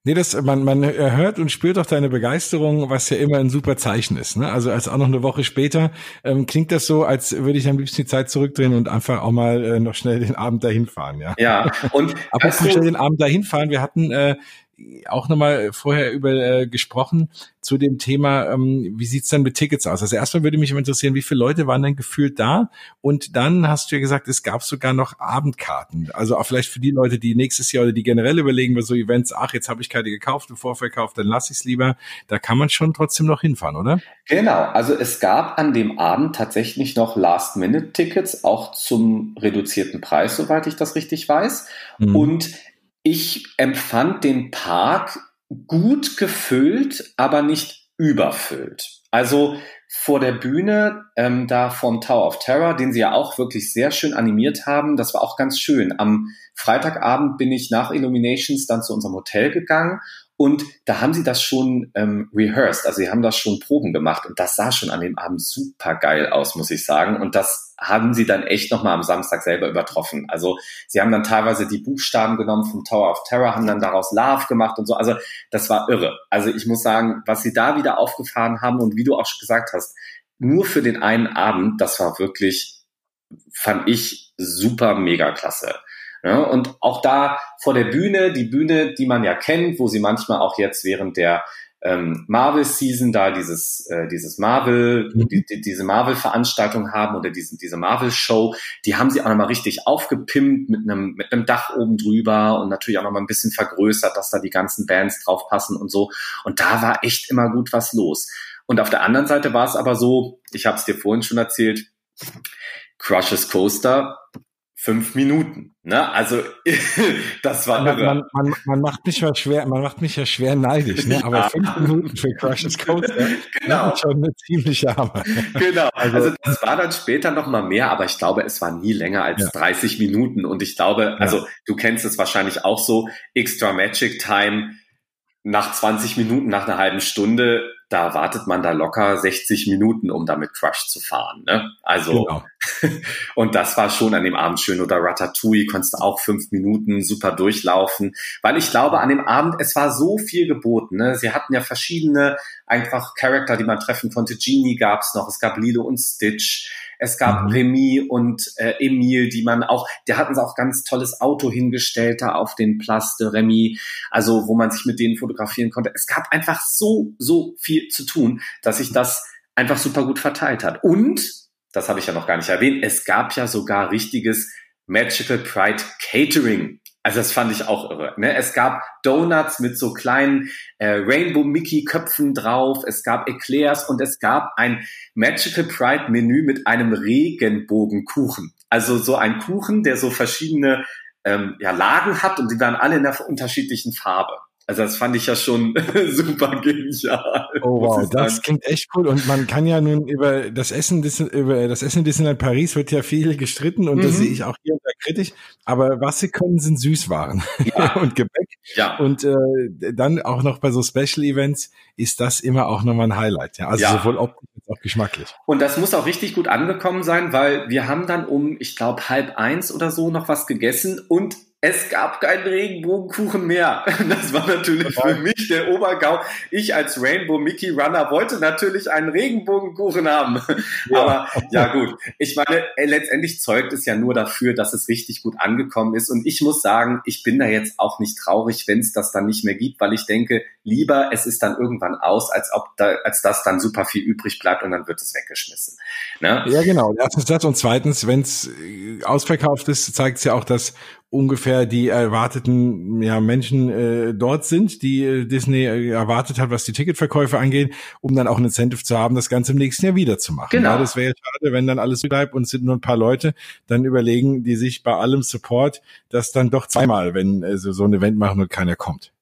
A: Nee, das, man, man hört und spürt auch deine Begeisterung, was ja immer ein super Zeichen ist. Ne? Also als auch noch eine Woche später ähm, klingt das so, als würde ich am liebsten die Zeit zurückdrehen und einfach auch mal äh, noch schnell den Abend dahin fahren. Ja,
B: ja.
A: und apropos schnell den Abend dahin fahren, wir hatten äh, auch nochmal vorher über äh, gesprochen zu dem Thema, ähm, wie sieht's denn mit Tickets aus? Also erstmal würde mich interessieren, wie viele Leute waren denn gefühlt da? Und dann hast du ja gesagt, es gab sogar noch Abendkarten. Also auch vielleicht für die Leute, die nächstes Jahr oder die generell überlegen bei so Events, ach, jetzt habe ich keine gekauft im Vorverkauf, dann lasse ich es lieber. Da kann man schon trotzdem noch hinfahren, oder?
B: Genau, also es gab an dem Abend tatsächlich noch Last-Minute-Tickets, auch zum reduzierten Preis, soweit ich das richtig weiß. Mhm. Und ich empfand den Park gut gefüllt, aber nicht überfüllt. Also vor der Bühne, ähm, da vom Tower of Terror, den sie ja auch wirklich sehr schön animiert haben, das war auch ganz schön. Am Freitagabend bin ich nach Illuminations dann zu unserem Hotel gegangen und da haben sie das schon ähm, rehearsed, also sie haben das schon Proben gemacht und das sah schon an dem Abend super geil aus, muss ich sagen. Und das haben sie dann echt nochmal am Samstag selber übertroffen. Also sie haben dann teilweise die Buchstaben genommen vom Tower of Terror, haben dann daraus Love gemacht und so. Also das war irre. Also ich muss sagen, was sie da wieder aufgefahren haben und wie du auch schon gesagt hast, nur für den einen Abend, das war wirklich, fand ich super mega klasse. Ja, und auch da vor der Bühne, die Bühne, die man ja kennt, wo sie manchmal auch jetzt während der ähm, Marvel-Season da dieses, äh, dieses Marvel, mhm. die, die, diese Marvel-Veranstaltung haben oder diese, diese Marvel-Show, die haben sie auch nochmal richtig aufgepimpt mit einem, mit einem Dach oben drüber und natürlich auch nochmal ein bisschen vergrößert, dass da die ganzen Bands drauf passen und so. Und da war echt immer gut was los. Und auf der anderen Seite war es aber so, ich habe es dir vorhin schon erzählt, Crushes Coaster fünf Minuten. Ne? Also das war
A: man, man, man, man, macht mich ja schwer, man macht mich ja schwer neidisch, ne? Aber ja. fünf Minuten für Crushes Coaster genau. ist schon eine ziemliche Hammer.
B: Genau. Also, also, das war dann später noch mal mehr, aber ich glaube, es war nie länger als ja. 30 Minuten. Und ich glaube, also du kennst es wahrscheinlich auch so, Extra Magic Time nach 20 Minuten, nach einer halben Stunde da wartet man da locker 60 Minuten, um damit Crush zu fahren. Ne? Also, genau. und das war schon an dem Abend schön. Oder Ratatouille konntest du auch fünf Minuten super durchlaufen. Weil ich glaube, an dem Abend, es war so viel geboten. Ne? Sie hatten ja verschiedene einfach Charakter, die man treffen konnte. Genie gab's noch, es gab Lilo und Stitch. Es gab mhm. Remy und äh, Emil, die man auch, der hatten sie auch ganz tolles Auto hingestellt da auf den Place de Remy, also wo man sich mit denen fotografieren konnte. Es gab einfach so, so viel zu tun, dass sich das einfach super gut verteilt hat. Und, das habe ich ja noch gar nicht erwähnt, es gab ja sogar richtiges Magical Pride Catering. Also das fand ich auch irre. Ne? Es gab Donuts mit so kleinen äh, Rainbow Mickey Köpfen drauf. Es gab Eclairs und es gab ein Magical Pride Menü mit einem Regenbogenkuchen. Also so ein Kuchen, der so verschiedene ähm, ja, Lagen hat und die waren alle in einer unterschiedlichen Farbe. Also das fand ich ja schon super genial.
A: Oh wow, das klingt echt cool. Und man kann ja nun über das Essen, über das Essen Disneyland Paris wird ja viel gestritten und mhm. das sehe ich auch hier und da kritisch. Aber was sie können, sind Süßwaren ja. und Gebäck. Ja. Und äh, dann auch noch bei so Special Events ist das immer auch nochmal ein Highlight. Ja, also ja. sowohl optisch als auch geschmacklich.
B: Und das muss auch richtig gut angekommen sein, weil wir haben dann um, ich glaube, halb eins oder so noch was gegessen und es gab keinen Regenbogenkuchen mehr. Das war natürlich für mich der Obergau. Ich als Rainbow Mickey Runner wollte natürlich einen Regenbogenkuchen haben. Ja. Aber ja gut, ich meine, letztendlich zeugt es ja nur dafür, dass es richtig gut angekommen ist. Und ich muss sagen, ich bin da jetzt auch nicht traurig, wenn es das dann nicht mehr gibt, weil ich denke, lieber es ist dann irgendwann aus, als ob da, als dass dann super viel übrig bleibt und dann wird es weggeschmissen.
A: Ne? Ja, genau. Erstens das und zweitens, wenn es ausverkauft ist, zeigt es ja auch, dass ungefähr die erwarteten ja, Menschen äh, dort sind, die äh, Disney äh, erwartet hat, was die Ticketverkäufe angeht, um dann auch ein Incentive zu haben, das Ganze im nächsten Jahr wieder zu machen. Genau. Ja, das wäre schade, wenn dann alles bleibt und es sind nur ein paar Leute, dann überlegen die sich bei allem Support, dass dann doch zweimal, wenn äh, so, so ein Event machen und keiner kommt.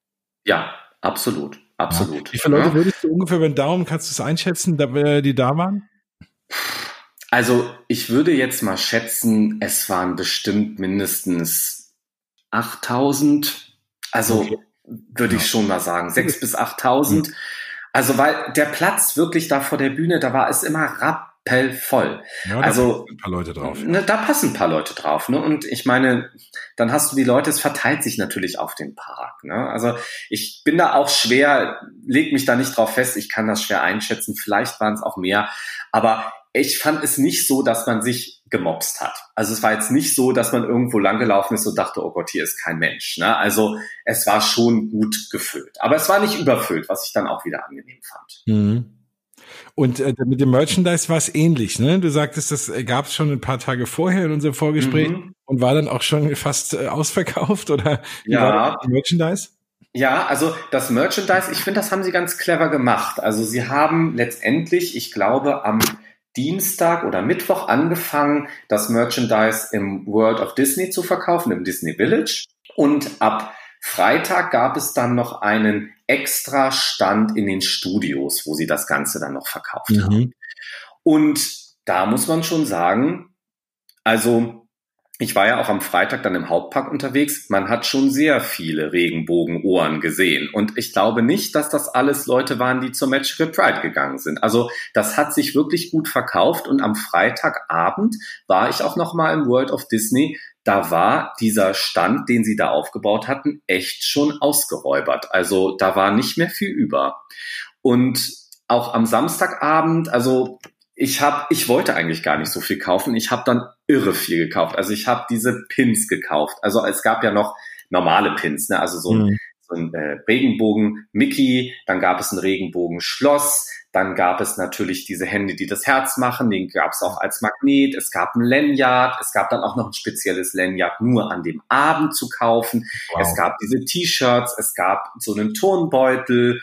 B: Ja, absolut, absolut.
A: Ja. Wie viele Leute ja. würdest du ungefähr, wenn Daumen, kannst du es einschätzen, die da waren?
B: Also ich würde jetzt mal schätzen, es waren bestimmt mindestens 8000, also okay. würde ich schon mal sagen, 6 bis 8000. Mhm. Also weil der Platz wirklich da vor der Bühne, da war es immer rappelvoll. Ja, da also passen
A: ein paar Leute drauf.
B: Ne, da passen ein paar Leute drauf. Ne? Und ich meine, dann hast du die Leute, es verteilt sich natürlich auf den Park. Ne? Also ich bin da auch schwer, leg mich da nicht drauf fest, ich kann das schwer einschätzen. Vielleicht waren es auch mehr. Aber ich fand es nicht so, dass man sich gemobst hat. Also es war jetzt nicht so, dass man irgendwo langgelaufen ist und dachte, oh Gott, hier ist kein Mensch. Ne? Also es war schon gut gefüllt. Aber es war nicht überfüllt, was ich dann auch wieder angenehm fand. Mhm.
A: Und äh, mit dem Merchandise war es ähnlich, ne? Du sagtest, das gab es schon ein paar Tage vorher in unserem Vorgespräch mhm. und war dann auch schon fast äh, ausverkauft oder
B: ja. Merchandise? Ja, also das Merchandise, ich finde, das haben sie ganz clever gemacht. Also sie haben letztendlich, ich glaube, am Dienstag oder Mittwoch angefangen, das Merchandise im World of Disney zu verkaufen, im Disney Village. Und ab Freitag gab es dann noch einen extra Stand in den Studios, wo sie das Ganze dann noch verkauft mhm. haben. Und da muss man schon sagen, also ich war ja auch am Freitag dann im Hauptpark unterwegs. Man hat schon sehr viele Regenbogenohren gesehen. Und ich glaube nicht, dass das alles Leute waren, die zur Magical Pride gegangen sind. Also das hat sich wirklich gut verkauft. Und am Freitagabend war ich auch noch mal im World of Disney. Da war dieser Stand, den sie da aufgebaut hatten, echt schon ausgeräubert. Also da war nicht mehr viel über. Und auch am Samstagabend, also ich habe, ich wollte eigentlich gar nicht so viel kaufen. Ich habe dann irre viel gekauft. Also ich habe diese Pins gekauft. Also es gab ja noch normale Pins, ne? Also so ein, mhm. so ein äh, Regenbogen Mickey, dann gab es ein Regenbogen Schloss, dann gab es natürlich diese Hände, die das Herz machen, den gab es auch als Magnet, es gab ein Lanyard, es gab dann auch noch ein spezielles Lanyard nur an dem Abend zu kaufen. Wow. Es gab diese T-Shirts, es gab so einen Turnbeutel,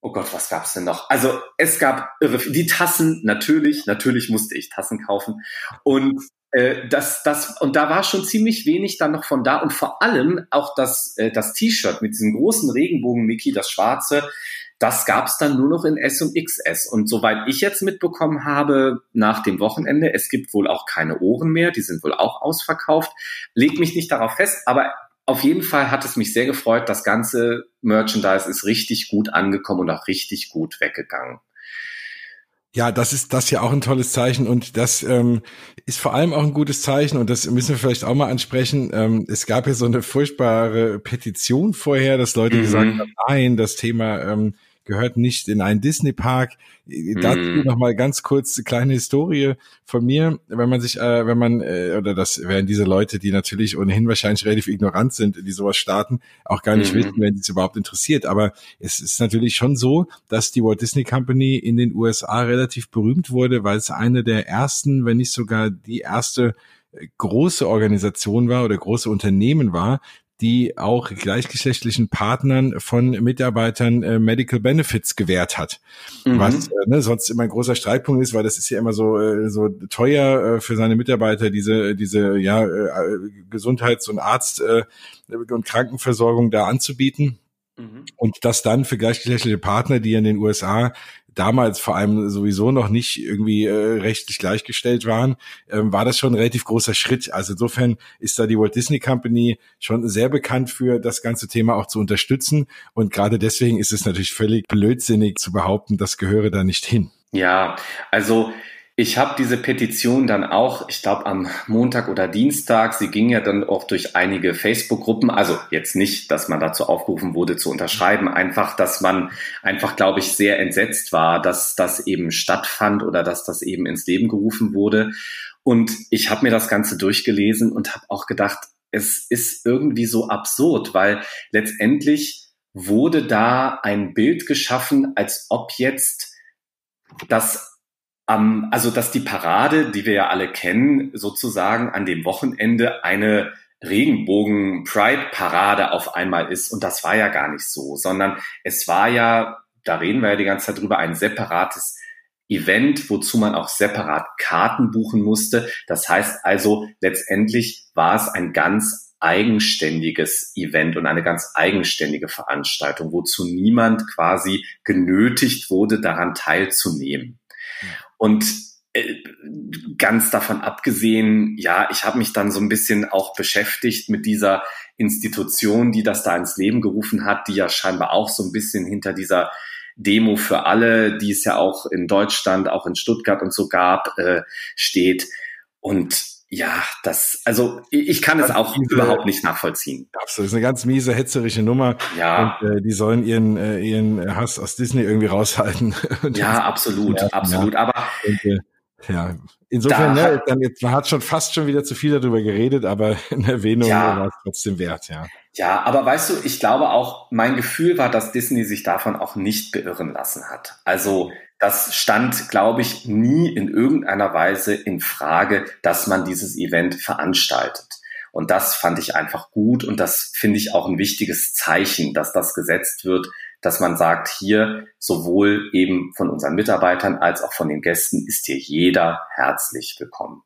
B: oh Gott, was gab's denn noch? Also es gab irre, die Tassen, natürlich, natürlich musste ich Tassen kaufen. Und äh, das, das, und da war schon ziemlich wenig dann noch von da und vor allem auch das, äh, das T-Shirt mit diesem großen Regenbogen Mickey, das schwarze, das gab's dann nur noch in S und XS. Und soweit ich jetzt mitbekommen habe, nach dem Wochenende, es gibt wohl auch keine Ohren mehr, die sind wohl auch ausverkauft. Leg mich nicht darauf fest, aber auf jeden Fall hat es mich sehr gefreut. Das ganze Merchandise ist richtig gut angekommen und auch richtig gut weggegangen.
A: Ja, das ist das ja auch ein tolles Zeichen und das ähm, ist vor allem auch ein gutes Zeichen und das müssen wir vielleicht auch mal ansprechen. Ähm, es gab ja so eine furchtbare Petition vorher, dass Leute mhm. gesagt haben, nein, das Thema ähm, gehört nicht in einen Disney-Park. Dazu mm. noch mal ganz kurz eine kleine Historie von mir, wenn man sich, äh, wenn man äh, oder das wären diese Leute, die natürlich ohnehin wahrscheinlich relativ ignorant sind, die sowas starten, auch gar nicht mm. wissen, wenn es überhaupt interessiert. Aber es ist natürlich schon so, dass die Walt Disney Company in den USA relativ berühmt wurde, weil es eine der ersten, wenn nicht sogar die erste äh, große Organisation war oder große Unternehmen war, die auch gleichgeschlechtlichen Partnern von Mitarbeitern äh, Medical Benefits gewährt hat. Mhm. Was äh, ne, sonst immer ein großer Streitpunkt ist, weil das ist ja immer so, äh, so teuer äh, für seine Mitarbeiter, diese, diese ja, äh, Gesundheits- und Arzt- äh, und Krankenversorgung da anzubieten. Mhm. Und das dann für gleichgeschlechtliche Partner, die in den USA damals vor allem sowieso noch nicht irgendwie äh, rechtlich gleichgestellt waren, ähm, war das schon ein relativ großer Schritt. Also insofern ist da die Walt Disney Company schon sehr bekannt für das ganze Thema auch zu unterstützen. Und gerade deswegen ist es natürlich völlig blödsinnig zu behaupten, das gehöre da nicht hin.
B: Ja, also ich habe diese Petition dann auch, ich glaube am Montag oder Dienstag, sie ging ja dann auch durch einige Facebook-Gruppen, also jetzt nicht, dass man dazu aufgerufen wurde zu unterschreiben, einfach, dass man einfach, glaube ich, sehr entsetzt war, dass das eben stattfand oder dass das eben ins Leben gerufen wurde. Und ich habe mir das Ganze durchgelesen und habe auch gedacht, es ist irgendwie so absurd, weil letztendlich wurde da ein Bild geschaffen, als ob jetzt das ähm, also, dass die Parade, die wir ja alle kennen, sozusagen an dem Wochenende eine Regenbogen-Pride-Parade auf einmal ist. Und das war ja gar nicht so, sondern es war ja, da reden wir ja die ganze Zeit drüber, ein separates Event, wozu man auch separat Karten buchen musste. Das heißt also, letztendlich war es ein ganz eigenständiges Event und eine ganz eigenständige Veranstaltung, wozu niemand quasi genötigt wurde, daran teilzunehmen. Und äh, ganz davon abgesehen, ja, ich habe mich dann so ein bisschen auch beschäftigt mit dieser Institution, die das da ins Leben gerufen hat, die ja scheinbar auch so ein bisschen hinter dieser Demo für alle, die es ja auch in Deutschland, auch in Stuttgart und so gab, äh, steht. Und ja, das, also ich kann es auch miese, überhaupt nicht nachvollziehen.
A: Absolut, das ist eine ganz miese, hetzerische Nummer.
B: Ja.
A: Und äh, die sollen ihren, äh, ihren Hass aus Disney irgendwie raushalten.
B: ja, absolut, absolut. Aber
A: und, äh, Ja, insofern, da ne, dann jetzt, man hat schon fast schon wieder zu viel darüber geredet, aber in Erwähnung ja, war es trotzdem wert, ja.
B: Ja, aber weißt du, ich glaube auch, mein Gefühl war, dass Disney sich davon auch nicht beirren lassen hat. Also das stand, glaube ich, nie in irgendeiner Weise in Frage, dass man dieses Event veranstaltet. Und das fand ich einfach gut und das finde ich auch ein wichtiges Zeichen, dass das gesetzt wird, dass man sagt, hier sowohl eben von unseren Mitarbeitern als auch von den Gästen ist hier jeder herzlich willkommen.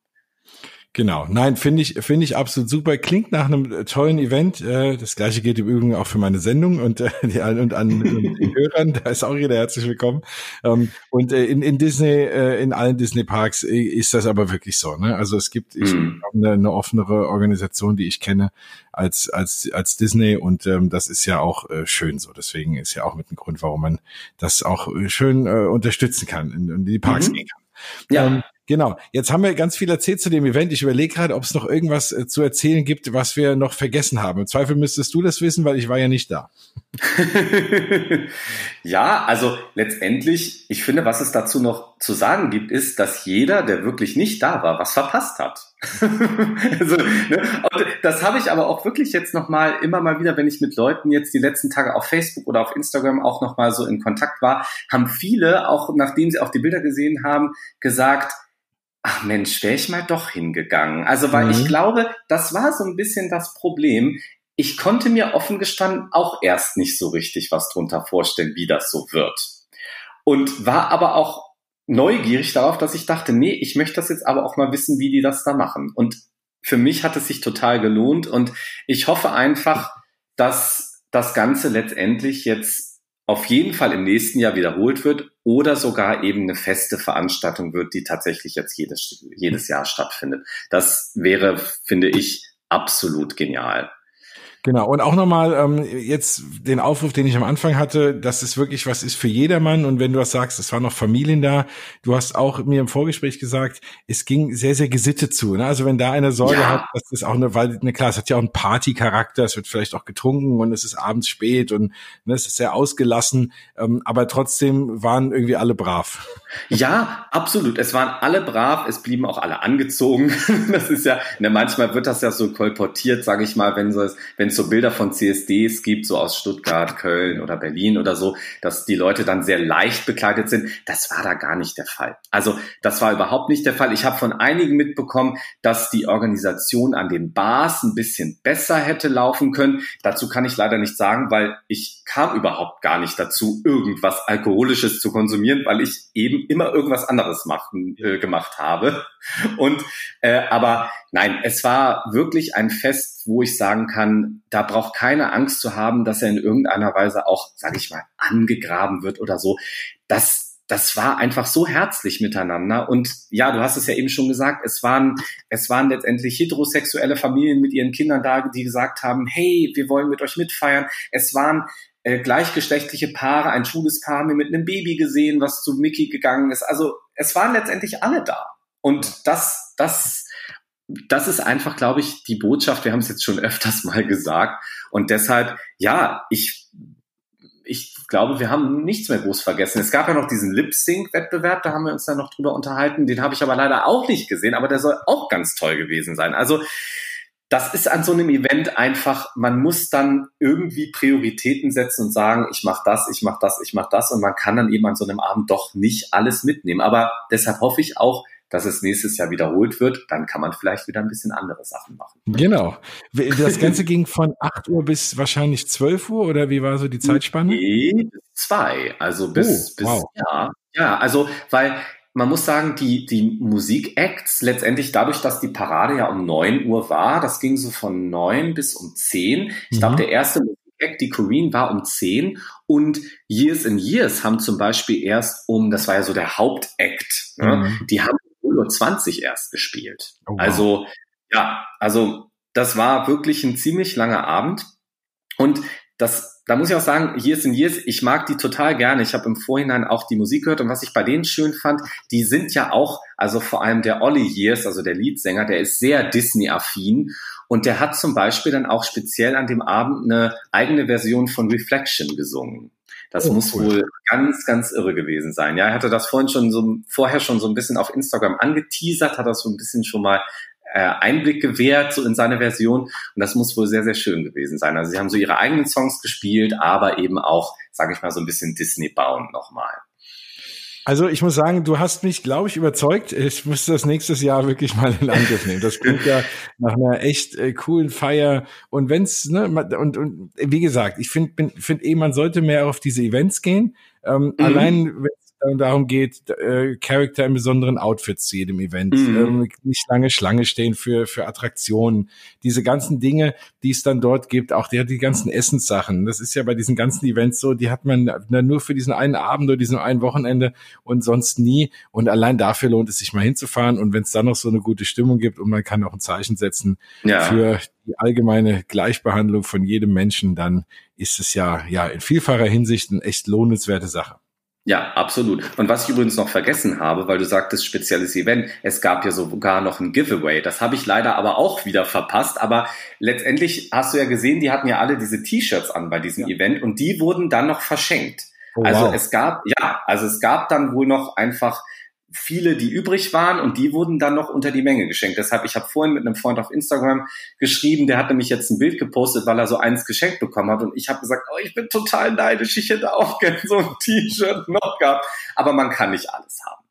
A: Genau, nein, finde ich finde ich absolut super. Klingt nach einem äh, tollen Event. Äh, das gleiche geht im Übrigen auch für meine Sendung und äh, die, und an den Hörern. Da ist auch jeder herzlich willkommen. Ähm, und in, in Disney, in allen Disney Parks ist das aber wirklich so. Ne? Also es gibt ich, mhm. eine, eine offenere Organisation, die ich kenne als als als Disney und ähm, das ist ja auch schön so. Deswegen ist ja auch mit ein Grund, warum man das auch schön unterstützen kann und in die Parks mhm. gehen kann. Ja. Ähm, Genau. Jetzt haben wir ganz viel erzählt zu dem Event. Ich überlege gerade, ob es noch irgendwas äh, zu erzählen gibt, was wir noch vergessen haben. Im Zweifel müsstest du das wissen, weil ich war ja nicht da.
B: ja, also letztendlich, ich finde, was es dazu noch zu sagen gibt, ist, dass jeder, der wirklich nicht da war, was verpasst hat. also, ne? Und das habe ich aber auch wirklich jetzt noch mal immer mal wieder, wenn ich mit Leuten jetzt die letzten Tage auf Facebook oder auf Instagram auch noch mal so in Kontakt war, haben viele auch nachdem sie auch die Bilder gesehen haben, gesagt, ach Mensch, wäre ich mal doch hingegangen. Also, weil mhm. ich glaube, das war so ein bisschen das Problem. Ich konnte mir offen gestanden auch erst nicht so richtig was drunter vorstellen, wie das so wird. Und war aber auch neugierig darauf, dass ich dachte, nee, ich möchte das jetzt aber auch mal wissen, wie die das da machen. Und für mich hat es sich total gelohnt und ich hoffe einfach, dass das Ganze letztendlich jetzt auf jeden Fall im nächsten Jahr wiederholt wird oder sogar eben eine feste Veranstaltung wird, die tatsächlich jetzt jedes, jedes Jahr stattfindet. Das wäre, finde ich, absolut genial.
A: Genau, und auch nochmal ähm, jetzt den Aufruf, den ich am Anfang hatte, dass es wirklich was ist für jedermann. Und wenn du was sagst, es waren noch Familien da, du hast auch mir im Vorgespräch gesagt, es ging sehr, sehr gesittet zu. Ne? Also wenn da eine Sorge ja. hat, dass das auch eine, weil, ne, klar, es hat ja auch einen Partycharakter, es wird vielleicht auch getrunken und es ist abends spät und ne, es ist sehr ausgelassen, ähm, aber trotzdem waren irgendwie alle brav.
B: Ja, absolut. Es waren alle brav, es blieben auch alle angezogen. das ist ja, ne, manchmal wird das ja so kolportiert, sage ich mal, wenn so wenn es so Bilder von CSDs gibt, so aus Stuttgart, Köln oder Berlin oder so, dass die Leute dann sehr leicht bekleidet sind. Das war da gar nicht der Fall. Also das war überhaupt nicht der Fall. Ich habe von einigen mitbekommen, dass die Organisation an den Bars ein bisschen besser hätte laufen können. Dazu kann ich leider nicht sagen, weil ich kam überhaupt gar nicht dazu, irgendwas Alkoholisches zu konsumieren, weil ich eben immer irgendwas anderes machen, äh, gemacht habe. Und äh, aber nein, es war wirklich ein Fest, wo ich sagen kann, da braucht keine Angst zu haben, dass er in irgendeiner Weise auch, sage ich mal, angegraben wird oder so. Das das war einfach so herzlich miteinander. Und ja, du hast es ja eben schon gesagt, es waren, es waren letztendlich heterosexuelle Familien mit ihren Kindern da, die gesagt haben, hey, wir wollen mit euch mitfeiern. Es waren äh, gleichgeschlechtliche Paare, ein schwules Paar haben wir mit einem Baby gesehen, was zu Mickey gegangen ist. Also es waren letztendlich alle da. Und das, das, das ist einfach, glaube ich, die Botschaft. Wir haben es jetzt schon öfters mal gesagt. Und deshalb, ja, ich ich glaube, wir haben nichts mehr groß vergessen. Es gab ja noch diesen Lip-Sync-Wettbewerb, da haben wir uns dann noch drüber unterhalten. Den habe ich aber leider auch nicht gesehen, aber der soll auch ganz toll gewesen sein. Also das ist an so einem Event einfach, man muss dann irgendwie Prioritäten setzen und sagen, ich mache das, ich mache das, ich mache das und man kann dann eben an so einem Abend doch nicht alles mitnehmen. Aber deshalb hoffe ich auch, dass es nächstes Jahr wiederholt wird, dann kann man vielleicht wieder ein bisschen andere Sachen machen.
A: Genau. Das Ganze ging von 8 Uhr bis wahrscheinlich 12 Uhr oder wie war so die Zeitspanne?
B: Nee, zwei. Also bis, oh, bis wow. ja, ja, also weil man muss sagen, die, die Musikacts letztendlich dadurch, dass die Parade ja um 9 Uhr war, das ging so von 9 bis um 10. Ich mhm. glaube, der erste Musikact, die Corinne, war um 10 und Years in Years haben zum Beispiel erst um, das war ja so der Hauptakt, ne? mhm. die haben 0.20 Uhr erst gespielt. Oh, wow. Also, ja, also das war wirklich ein ziemlich langer Abend. Und das, da muss ich auch sagen, Years in Years, ich mag die total gerne. Ich habe im Vorhinein auch die Musik gehört und was ich bei denen schön fand, die sind ja auch, also vor allem der Ollie Years, also der Leadsänger, der ist sehr Disney-affin und der hat zum Beispiel dann auch speziell an dem Abend eine eigene Version von Reflection gesungen. Das oh, muss cool. wohl ganz, ganz irre gewesen sein. Ja, er hatte das vorhin schon so, vorher schon so ein bisschen auf Instagram angeteasert, hat das so ein bisschen schon mal äh, Einblick gewährt, so in seine Version. Und das muss wohl sehr, sehr schön gewesen sein. Also sie haben so ihre eigenen Songs gespielt, aber eben auch, sage ich mal, so ein bisschen Disney-Bound nochmal.
A: Also ich muss sagen, du hast mich, glaube ich, überzeugt. Ich muss das nächstes Jahr wirklich mal in Angriff nehmen. Das klingt ja nach einer echt äh, coolen Feier. Und wenn's, ne, und, und wie gesagt, ich finde find eh, man sollte mehr auf diese Events gehen. Ähm, mhm. Allein, wenn darum geht, äh, Charakter in besonderen Outfits zu jedem Event, mhm. ähm, nicht lange Schlange stehen für, für Attraktionen, diese ganzen Dinge, die es dann dort gibt, auch die, die ganzen Essenssachen. Das ist ja bei diesen ganzen Events so, die hat man nur für diesen einen Abend oder diesen einen Wochenende und sonst nie. Und allein dafür lohnt es sich mal hinzufahren. Und wenn es dann noch so eine gute Stimmung gibt und man kann auch ein Zeichen setzen ja. für die allgemeine Gleichbehandlung von jedem Menschen, dann ist es ja, ja in vielfacher Hinsicht eine echt lohnenswerte Sache.
B: Ja, absolut. Und was ich übrigens noch vergessen habe, weil du sagtest spezielles Event, es gab ja sogar noch ein Giveaway. Das habe ich leider aber auch wieder verpasst. Aber letztendlich hast du ja gesehen, die hatten ja alle diese T-Shirts an bei diesem ja. Event und die wurden dann noch verschenkt. Oh, also wow. es gab, ja, also es gab dann wohl noch einfach viele, die übrig waren und die wurden dann noch unter die Menge geschenkt. Deshalb, ich habe vorhin mit einem Freund auf Instagram geschrieben, der hat nämlich jetzt ein Bild gepostet, weil er so eins geschenkt bekommen hat und ich habe gesagt, oh, ich bin total neidisch, ich hätte auch gerne so ein T-Shirt noch gehabt, aber man kann nicht alles haben.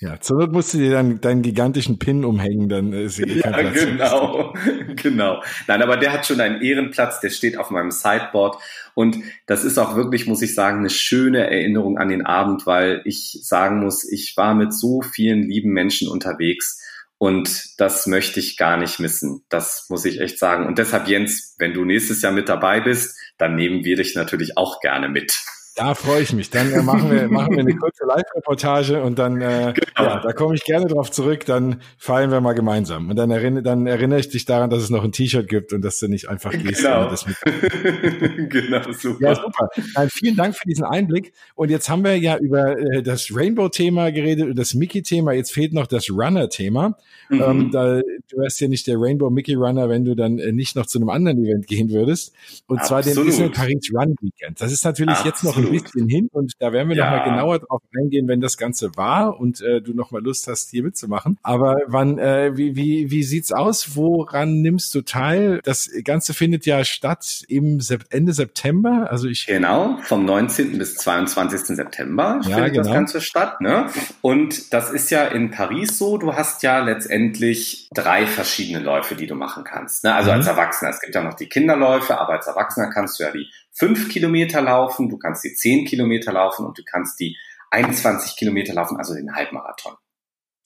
A: Ja, zur Not musst du dir dann deinen gigantischen Pin umhängen, dann ist eh
B: kein ja, Platz. Genau, genau. Nein, aber der hat schon einen Ehrenplatz, der steht auf meinem Sideboard und das ist auch wirklich, muss ich sagen, eine schöne Erinnerung an den Abend, weil ich sagen muss, ich war mit so vielen lieben Menschen unterwegs und das möchte ich gar nicht missen. Das muss ich echt sagen. Und deshalb, Jens, wenn du nächstes Jahr mit dabei bist, dann nehmen wir dich natürlich auch gerne mit.
A: Da freue ich mich. Dann äh, machen, wir, machen wir eine kurze Live-Reportage und dann, äh, genau. ja, da komme ich gerne drauf zurück. Dann feiern wir mal gemeinsam. Und dann, erinner, dann erinnere ich dich daran, dass es noch ein T-Shirt gibt und dass du nicht einfach gehst.
B: Genau.
A: Das mit genau, super. Ja, super. Nein, vielen Dank für diesen Einblick. Und jetzt haben wir ja über äh, das Rainbow-Thema geredet und das Mickey-Thema. Jetzt fehlt noch das Runner-Thema. Mhm. Ähm, da, du wärst ja nicht der Rainbow Mickey Runner, wenn du dann äh, nicht noch zu einem anderen Event gehen würdest. Und Absolut. zwar den Disney Paris Run Weekend. Das ist natürlich Absolut. jetzt noch ein ein bisschen hin und da werden wir ja. nochmal genauer drauf eingehen, wenn das Ganze war und äh, du nochmal Lust hast, hier mitzumachen. Aber wann, äh, wie, wie, wie sieht's aus? Woran nimmst du teil? Das Ganze findet ja statt im Sep Ende September. Also ich
B: genau vom 19. bis 22. September ja, findet genau. das Ganze statt. Ne? Und das ist ja in Paris so. Du hast ja letztendlich drei verschiedene Läufe, die du machen kannst. Ne? Also mhm. als Erwachsener. Es gibt ja noch die Kinderläufe, aber als Erwachsener kannst du ja die fünf Kilometer laufen, du kannst die zehn Kilometer laufen und du kannst die 21 Kilometer laufen, also den Halbmarathon.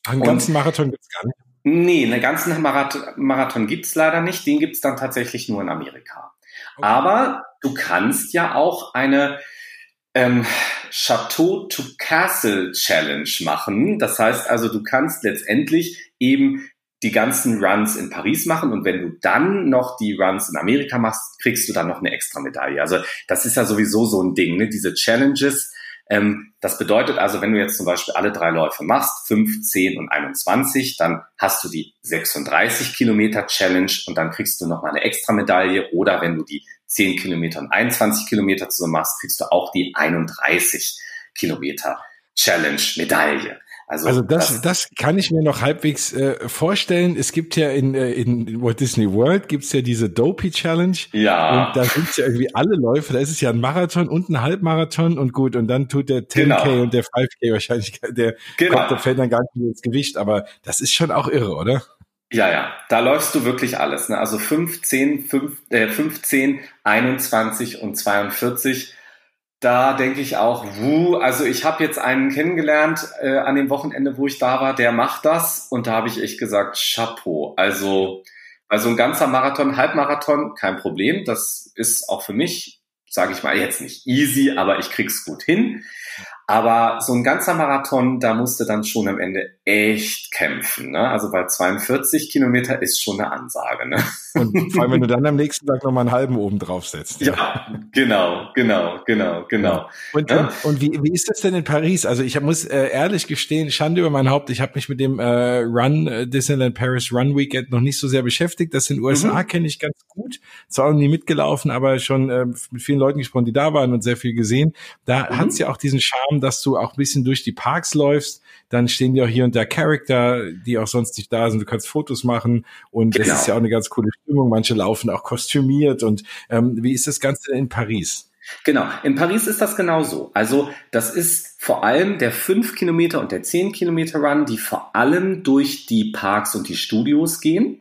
A: Einen ganzen Marathon gibt's gar nicht.
B: Nee, einen ganzen Marathon, Marathon gibt's leider nicht. Den gibt's dann tatsächlich nur in Amerika. Okay. Aber du kannst ja auch eine ähm, Chateau to Castle Challenge machen. Das heißt also, du kannst letztendlich eben die ganzen Runs in Paris machen und wenn du dann noch die Runs in Amerika machst, kriegst du dann noch eine extra Medaille. Also das ist ja sowieso so ein Ding, ne? diese Challenges. Ähm, das bedeutet also, wenn du jetzt zum Beispiel alle drei Läufe machst, 5, 10 und 21, dann hast du die 36 Kilometer Challenge und dann kriegst du nochmal eine extra Medaille oder wenn du die 10 Kilometer und 21 Kilometer zusammen machst, kriegst du auch die 31 Kilometer Challenge Medaille.
A: Also, also das, das, das kann ich mir noch halbwegs äh, vorstellen. Es gibt ja in, äh, in Walt Disney World gibt's ja diese Dopey Challenge.
B: Ja.
A: Und da sind ja irgendwie alle Läufe. Da ist es ja ein Marathon und ein Halbmarathon und gut. Und dann tut der 10K genau. und der 5K wahrscheinlich, der genau. kommt, der fällt dann gar nicht ins Gewicht. Aber das ist schon auch irre, oder?
B: Ja, ja, da läufst du wirklich alles. Ne? Also 15, 5, äh, 15, 21 und 42 da denke ich auch, wuh, also ich habe jetzt einen kennengelernt äh, an dem Wochenende, wo ich da war, der macht das und da habe ich echt gesagt, Chapeau. Also, also ein ganzer Marathon, Halbmarathon, kein Problem. Das ist auch für mich, sage ich mal, jetzt nicht easy, aber ich krieg's gut hin. Aber so ein ganzer Marathon, da musste dann schon am Ende echt kämpfen. Ne? Also bei 42 Kilometer ist schon eine Ansage. Ne?
A: Und vor allem, wenn du dann am nächsten Tag nochmal einen halben oben drauf setzt.
B: Ja, ja genau, genau, genau, genau.
A: Und, ja? und, und, wie, wie ist das denn in Paris? Also ich muss äh, ehrlich gestehen, Schande über mein Haupt, ich habe mich mit dem äh, Run, äh, Disneyland Paris Run Weekend noch nicht so sehr beschäftigt. Das in den USA mhm. kenne ich ganz gut. Zwar auch nie mitgelaufen, aber schon äh, mit vielen Leuten gesprochen, die da waren und sehr viel gesehen. Da mhm. hat's ja auch diesen Charme, dass du auch ein bisschen durch die Parks läufst. Dann stehen ja auch hier und da Charakter, die auch sonst nicht da sind. Du kannst Fotos machen und genau. das ist ja auch eine ganz coole Stimmung. Manche laufen auch kostümiert. Und ähm, wie ist das Ganze in Paris?
B: Genau, in Paris ist das genauso. Also das ist vor allem der 5 Kilometer und der 10 Kilometer Run, die vor allem durch die Parks und die Studios gehen.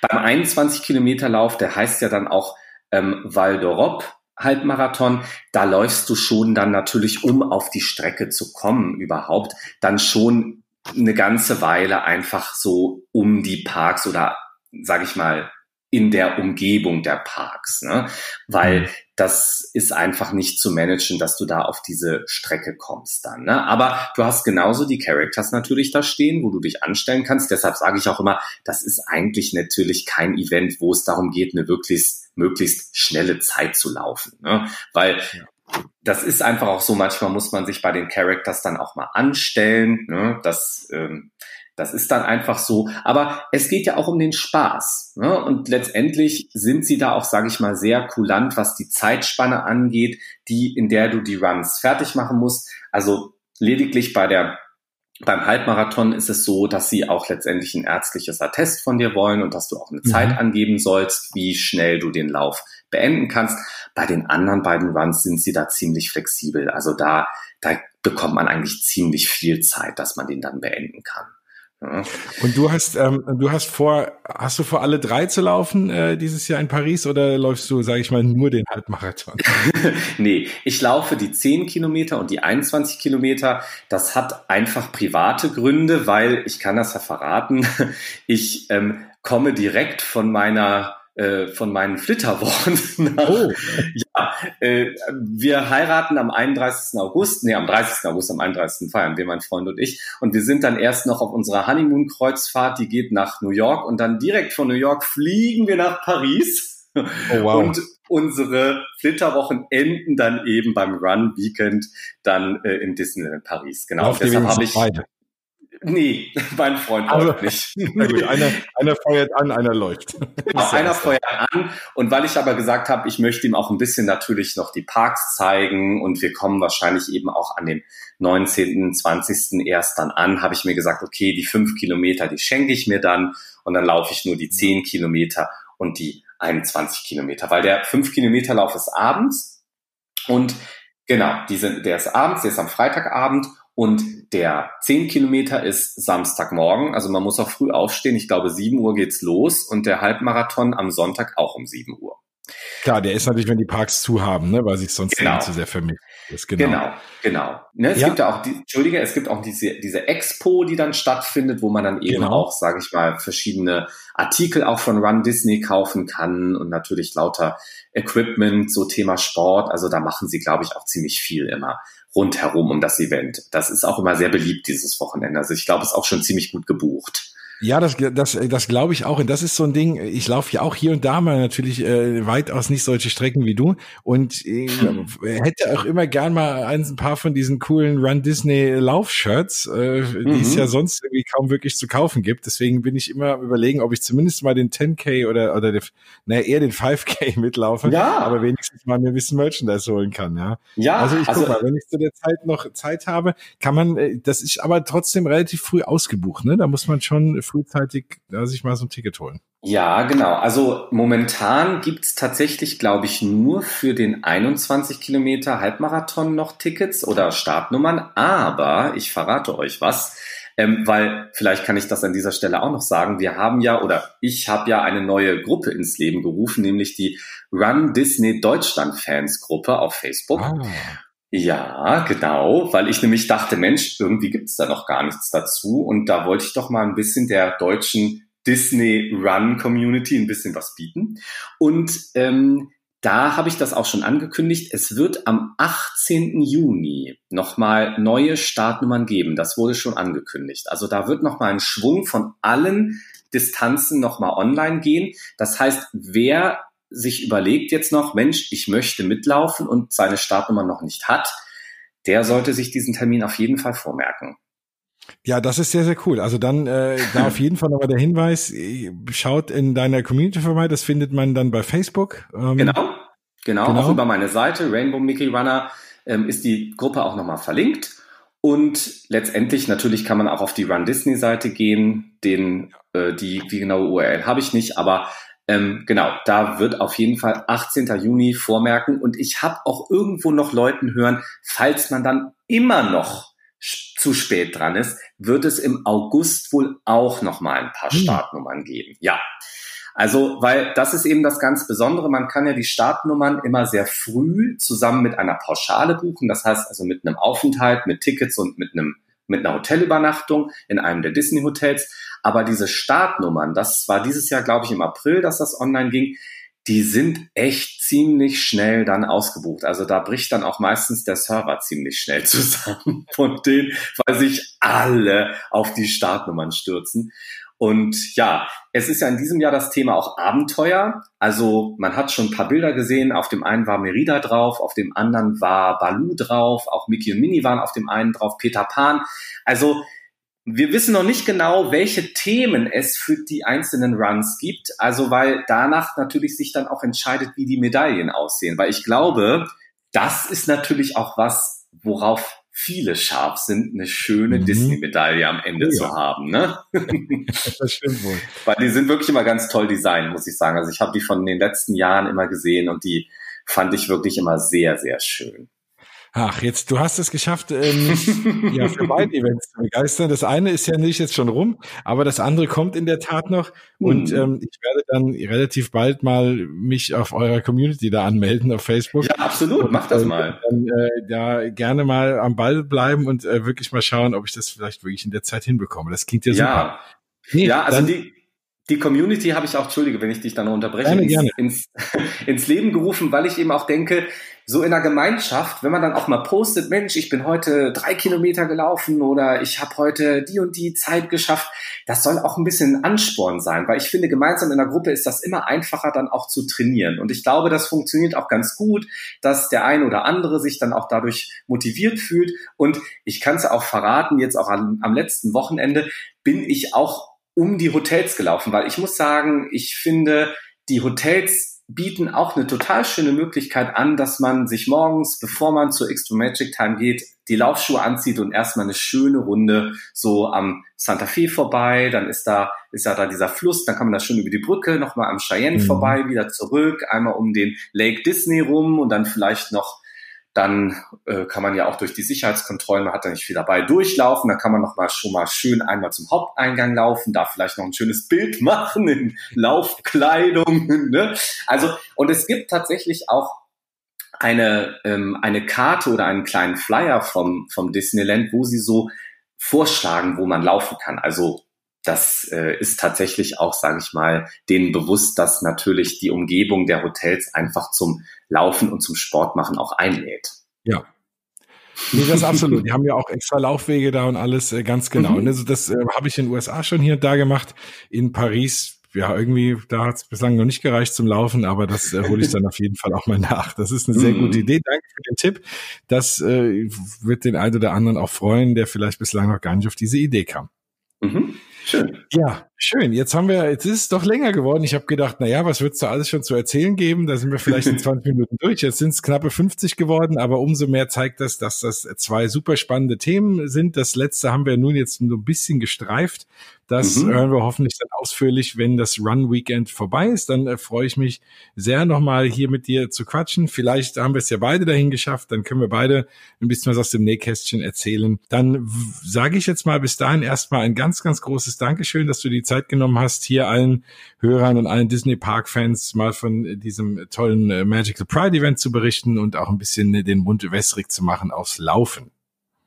B: Beim 21 Kilometer Lauf, der heißt ja dann auch ähm, Val d'Europe, Halbmarathon, da läufst du schon dann natürlich, um auf die Strecke zu kommen überhaupt, dann schon eine ganze Weile einfach so um die Parks oder sag ich mal in der Umgebung der Parks, ne? weil mhm. das ist einfach nicht zu managen, dass du da auf diese Strecke kommst dann. Ne? Aber du hast genauso die Characters natürlich da stehen, wo du dich anstellen kannst. Deshalb sage ich auch immer, das ist eigentlich natürlich kein Event, wo es darum geht, eine wirklich möglichst schnelle Zeit zu laufen. Ne? Weil das ist einfach auch so, manchmal muss man sich bei den Characters dann auch mal anstellen. Ne? Das, ähm, das ist dann einfach so. Aber es geht ja auch um den Spaß. Ne? Und letztendlich sind sie da auch, sage ich mal, sehr kulant, was die Zeitspanne angeht, die, in der du die Runs fertig machen musst. Also lediglich bei der beim Halbmarathon ist es so, dass sie auch letztendlich ein ärztliches Attest von dir wollen und dass du auch eine mhm. Zeit angeben sollst, wie schnell du den Lauf beenden kannst. Bei den anderen beiden Runs sind sie da ziemlich flexibel. Also da, da bekommt man eigentlich ziemlich viel Zeit, dass man den dann beenden kann.
A: Und du hast, ähm, du hast vor, hast du vor alle drei zu laufen äh, dieses Jahr in Paris oder läufst du, sage ich mal, nur den Halbmarathon?
B: nee, ich laufe die 10 Kilometer und die 21 Kilometer. Das hat einfach private Gründe, weil ich kann das ja verraten. Ich ähm, komme direkt von meiner äh, von meinen Flitterwochen. oh. Äh, wir heiraten am 31. August, nee, am 30. August, am 31. feiern wir, mein Freund und ich. Und wir sind dann erst noch auf unserer Honeymoon-Kreuzfahrt, die geht nach New York und dann direkt von New York fliegen wir nach Paris. Oh, wow. Und unsere Flitterwochen enden dann eben beim Run Weekend dann äh, in Disneyland Paris. Genau.
A: Auf Deshalb habe ich beide.
B: Nee, mein Freund also, läuft nicht.
A: Na gut, einer, einer feuert an, einer läuft.
B: Genau, einer feuert an. Und weil ich aber gesagt habe, ich möchte ihm auch ein bisschen natürlich noch die Parks zeigen und wir kommen wahrscheinlich eben auch an dem 19., 20. erst dann an, habe ich mir gesagt, okay, die fünf Kilometer, die schenke ich mir dann und dann laufe ich nur die zehn Kilometer und die 21 Kilometer, weil der fünf Kilometer Lauf ist abends und genau, die sind, der ist abends, der ist am Freitagabend und der 10 Kilometer ist Samstagmorgen, also man muss auch früh aufstehen. Ich glaube, 7 Uhr geht's los und der Halbmarathon am Sonntag auch um 7 Uhr.
A: Klar, der ist natürlich, wenn die Parks zu haben, ne, weil sich sonst genau. zu sehr vermischt
B: ist. Genau, genau. genau. Ne, es ja. gibt ja auch, die, Entschuldige, es gibt auch diese, diese Expo, die dann stattfindet, wo man dann eben genau. auch, sage ich mal, verschiedene Artikel auch von Run Disney kaufen kann und natürlich lauter Equipment, so Thema Sport. Also da machen sie, glaube ich, auch ziemlich viel immer rundherum um das Event. Das ist auch immer sehr beliebt, dieses Wochenende. Also ich glaube, es ist auch schon ziemlich gut gebucht.
A: Ja, das, das, das glaube ich auch. Und das ist so ein Ding, ich laufe ja auch hier und da mal natürlich äh, weitaus nicht solche Strecken wie du. Und äh, hätte auch immer gern mal ein paar von diesen coolen Run Disney Laufshirts, äh, mhm. die es ja sonst irgendwie kaum wirklich zu kaufen gibt. Deswegen bin ich immer überlegen, ob ich zumindest mal den 10K oder, oder naja, eher den 5K mitlaufe. Ja. Aber wenigstens mal mir ein bisschen Merchandise holen kann, ja. Ja. Also ich also, guck mal, wenn ich zu der Zeit noch Zeit habe, kann man, äh, das ist aber trotzdem relativ früh ausgebucht, ne? Da muss man schon frühzeitig äh, sich mal so ein Ticket holen.
B: Ja, genau. Also momentan gibt's tatsächlich, glaube ich, nur für den 21 Kilometer Halbmarathon noch Tickets oder Startnummern. Aber ich verrate euch was, ähm, weil vielleicht kann ich das an dieser Stelle auch noch sagen. Wir haben ja oder ich habe ja eine neue Gruppe ins Leben gerufen, nämlich die Run Disney Deutschland Fans Gruppe auf Facebook. Ah. Ja, genau, weil ich nämlich dachte, Mensch, irgendwie gibt's da noch gar nichts dazu. Und da wollte ich doch mal ein bisschen der deutschen Disney Run Community ein bisschen was bieten. Und ähm, da habe ich das auch schon angekündigt. Es wird am 18. Juni nochmal neue Startnummern geben. Das wurde schon angekündigt. Also da wird nochmal ein Schwung von allen Distanzen nochmal online gehen. Das heißt, wer sich überlegt jetzt noch, Mensch, ich möchte mitlaufen und seine Startnummer noch nicht hat, der sollte sich diesen Termin auf jeden Fall vormerken.
A: Ja, das ist sehr, sehr cool. Also dann äh, da auf jeden Fall nochmal der Hinweis, schaut in deiner Community vorbei, das findet man dann bei Facebook.
B: Ähm, genau, genau, genau, auch über meine Seite, Rainbow Mickey Runner, ähm, ist die Gruppe auch nochmal verlinkt. Und letztendlich natürlich kann man auch auf die Run Disney Seite gehen. Den, äh, die, die genaue URL habe ich nicht, aber ähm, genau, da wird auf jeden Fall 18. Juni vormerken. Und ich habe auch irgendwo noch Leuten hören, falls man dann immer noch zu spät dran ist, wird es im August wohl auch noch mal ein paar hm. Startnummern geben. Ja. Also, weil das ist eben das ganz Besondere. Man kann ja die Startnummern immer sehr früh zusammen mit einer Pauschale buchen. Das heißt also mit einem Aufenthalt, mit Tickets und mit einem mit einer Hotelübernachtung in einem der Disney Hotels. Aber diese Startnummern, das war dieses Jahr, glaube ich, im April, dass das online ging die sind echt ziemlich schnell dann ausgebucht. Also da bricht dann auch meistens der Server ziemlich schnell zusammen von denen, weil sich alle auf die Startnummern stürzen. Und ja, es ist ja in diesem Jahr das Thema auch Abenteuer. Also man hat schon ein paar Bilder gesehen. Auf dem einen war Merida drauf, auf dem anderen war Balu drauf, auch Mickey und Minnie waren auf dem einen drauf, Peter Pan. Also wir wissen noch nicht genau, welche Themen es für die einzelnen Runs gibt. Also weil danach natürlich sich dann auch entscheidet, wie die Medaillen aussehen. Weil ich glaube, das ist natürlich auch was, worauf viele scharf sind, eine schöne mhm. Disney-Medaille am Ende oh, ja. zu haben. Ne? das stimmt wohl. Weil die sind wirklich immer ganz toll designt, muss ich sagen. Also ich habe die von den letzten Jahren immer gesehen und die fand ich wirklich immer sehr, sehr schön.
A: Ach, jetzt, du hast es geschafft, ähm, ja, für beide Events zu begeistern. Das eine ist ja nicht jetzt schon rum, aber das andere kommt in der Tat noch. Und mhm. ähm, ich werde dann relativ bald mal mich auf eurer Community da anmelden auf Facebook.
B: Ja, absolut, mach das mal.
A: Dann äh, ja gerne mal am Ball bleiben und äh, wirklich mal schauen, ob ich das vielleicht wirklich in der Zeit hinbekomme. Das klingt ja, ja. super.
B: Nee, ja, also dann, die, die Community habe ich auch, entschuldige, wenn ich dich dann noch unterbreche, gerne, gerne. Ins, ins Leben gerufen, weil ich eben auch denke, so in der Gemeinschaft, wenn man dann auch mal postet, Mensch, ich bin heute drei Kilometer gelaufen oder ich habe heute die und die Zeit geschafft, das soll auch ein bisschen Ansporn sein, weil ich finde, gemeinsam in der Gruppe ist das immer einfacher dann auch zu trainieren. Und ich glaube, das funktioniert auch ganz gut, dass der eine oder andere sich dann auch dadurch motiviert fühlt. Und ich kann es auch verraten, jetzt auch am, am letzten Wochenende bin ich auch um die Hotels gelaufen, weil ich muss sagen, ich finde, die Hotels bieten auch eine total schöne Möglichkeit an, dass man sich morgens, bevor man zur Extra Magic Time geht, die Laufschuhe anzieht und erstmal eine schöne Runde so am Santa Fe vorbei, dann ist da, ist ja da dieser Fluss, dann kann man da schön über die Brücke nochmal am Cheyenne mhm. vorbei, wieder zurück, einmal um den Lake Disney rum und dann vielleicht noch dann äh, kann man ja auch durch die Sicherheitskontrollen, man hat da nicht viel dabei, durchlaufen. Dann kann man noch mal schon mal schön einmal zum Haupteingang laufen, da vielleicht noch ein schönes Bild machen in Laufkleidung. Ne? Also, und es gibt tatsächlich auch eine, ähm, eine Karte oder einen kleinen Flyer vom, vom Disneyland, wo sie so vorschlagen, wo man laufen kann. Also das äh, ist tatsächlich auch, sage ich mal, denen bewusst, dass natürlich die Umgebung der Hotels einfach zum Laufen und zum Sport machen auch einlädt.
A: Ja. Nee, das absolut. Die haben ja auch extra Laufwege da und alles äh, ganz genau. Mhm. Und also das äh, habe ich in den USA schon hier und da gemacht. In Paris, ja, irgendwie, da hat es bislang noch nicht gereicht zum Laufen, aber das äh, hole ich dann auf jeden Fall auch mal nach. Das ist eine sehr mhm. gute Idee. Danke für den Tipp. Das äh, wird den einen oder anderen auch freuen, der vielleicht bislang noch gar nicht auf diese Idee kam. Mhm. Schön. Ja, schön. Jetzt haben wir, jetzt ist es doch länger geworden. Ich habe gedacht, na ja, was wird's da alles schon zu erzählen geben? Da sind wir vielleicht in 20 Minuten durch. Jetzt sind es knappe 50 geworden, aber umso mehr zeigt das, dass das zwei super spannende Themen sind. Das letzte haben wir nun jetzt nur ein bisschen gestreift. Das mhm. hören wir hoffentlich dann ausführlich, wenn das Run Weekend vorbei ist. Dann äh, freue ich mich sehr, nochmal hier mit dir zu quatschen. Vielleicht haben wir es ja beide dahin geschafft. Dann können wir beide ein bisschen was aus dem Nähkästchen erzählen. Dann sage ich jetzt mal bis dahin erstmal ein ganz, ganz großes Dankeschön, dass du die Zeit genommen hast, hier allen Hörern und allen Disney Park Fans mal von diesem tollen äh, Magical Pride Event zu berichten und auch ein bisschen den Mund wässrig zu machen aufs Laufen.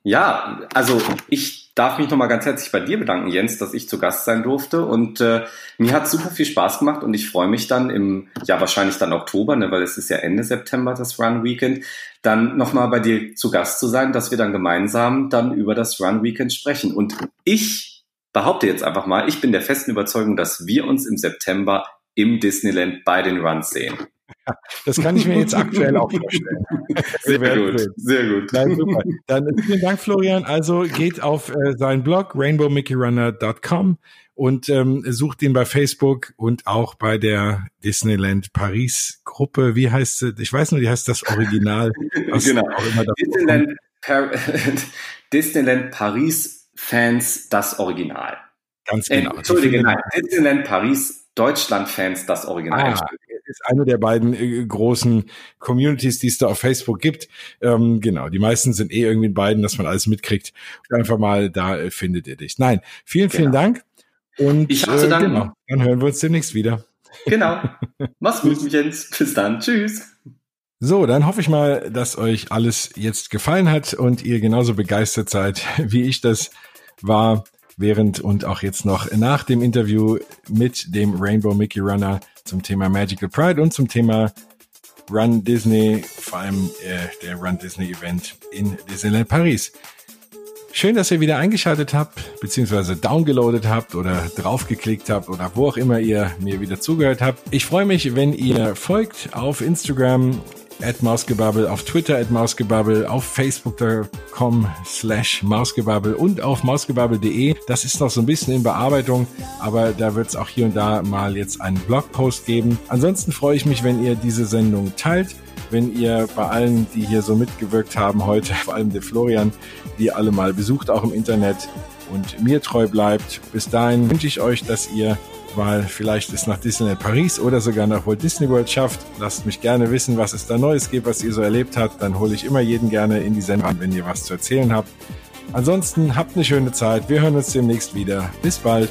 B: Ja, also ich darf mich nochmal ganz herzlich bei dir bedanken, Jens, dass ich zu Gast sein durfte. Und äh, mir hat super viel Spaß gemacht und ich freue mich dann im, ja wahrscheinlich dann Oktober, ne, weil es ist ja Ende September das Run Weekend, dann nochmal bei dir zu Gast zu sein, dass wir dann gemeinsam dann über das Run Weekend sprechen. Und ich behaupte jetzt einfach mal, ich bin der festen Überzeugung, dass wir uns im September im Disneyland bei den Runs sehen.
A: Das kann ich mir jetzt aktuell auch vorstellen.
B: Sehr gut, sehen. sehr gut.
A: Nein, super. Dann äh, vielen Dank, Florian. Also geht auf äh, seinen Blog rainbowmickeyrunner.com und ähm, sucht ihn bei Facebook und auch bei der Disneyland Paris Gruppe. Wie heißt sie? Ich weiß nur, die heißt das Original.
B: genau. Disneyland, Par Disneyland Paris Fans das Original.
A: Ganz genau. Äh,
B: Entschuldige, nein. Disneyland Paris Deutschland Fans das Original.
A: Ah, ist eine der beiden äh, großen Communities, die es da auf Facebook gibt. Ähm, genau, die meisten sind eh irgendwie in beiden, dass man alles mitkriegt. Einfach mal, da äh, findet ihr dich. Nein, vielen, vielen genau. Dank. Und
B: ich äh,
A: Dank. Genau, dann hören wir uns demnächst wieder.
B: Genau. Mach's gut, Jens. Bis dann. Tschüss.
A: So, dann hoffe ich mal, dass euch alles jetzt gefallen hat und ihr genauso begeistert seid, wie ich das war während und auch jetzt noch nach dem Interview mit dem Rainbow Mickey Runner zum Thema Magical Pride und zum Thema Run Disney, vor allem äh, der Run Disney Event in Disneyland Paris. Schön, dass ihr wieder eingeschaltet habt, beziehungsweise downgeloadet habt oder draufgeklickt habt oder wo auch immer ihr mir wieder zugehört habt. Ich freue mich, wenn ihr folgt auf Instagram, at Mausgebubble, auf Twitter at Mausgebubble, auf Facebook.com slash Mausgebubble und auf mausgebubble.de. Das ist noch so ein bisschen in Bearbeitung, aber da wird es auch hier und da mal jetzt einen Blogpost geben. Ansonsten freue ich mich, wenn ihr diese Sendung teilt, wenn ihr bei allen, die hier so mitgewirkt haben heute, vor allem der Florian, die alle mal besucht, auch im Internet und mir treu bleibt. Bis dahin wünsche ich euch, dass ihr mal vielleicht es nach Disneyland Paris oder sogar nach Walt Disney World schafft. Lasst mich gerne wissen, was es da Neues gibt, was ihr so erlebt habt. Dann hole ich immer jeden gerne in die Sendung wenn ihr was zu erzählen habt. Ansonsten habt eine schöne Zeit. Wir hören uns demnächst wieder. Bis bald.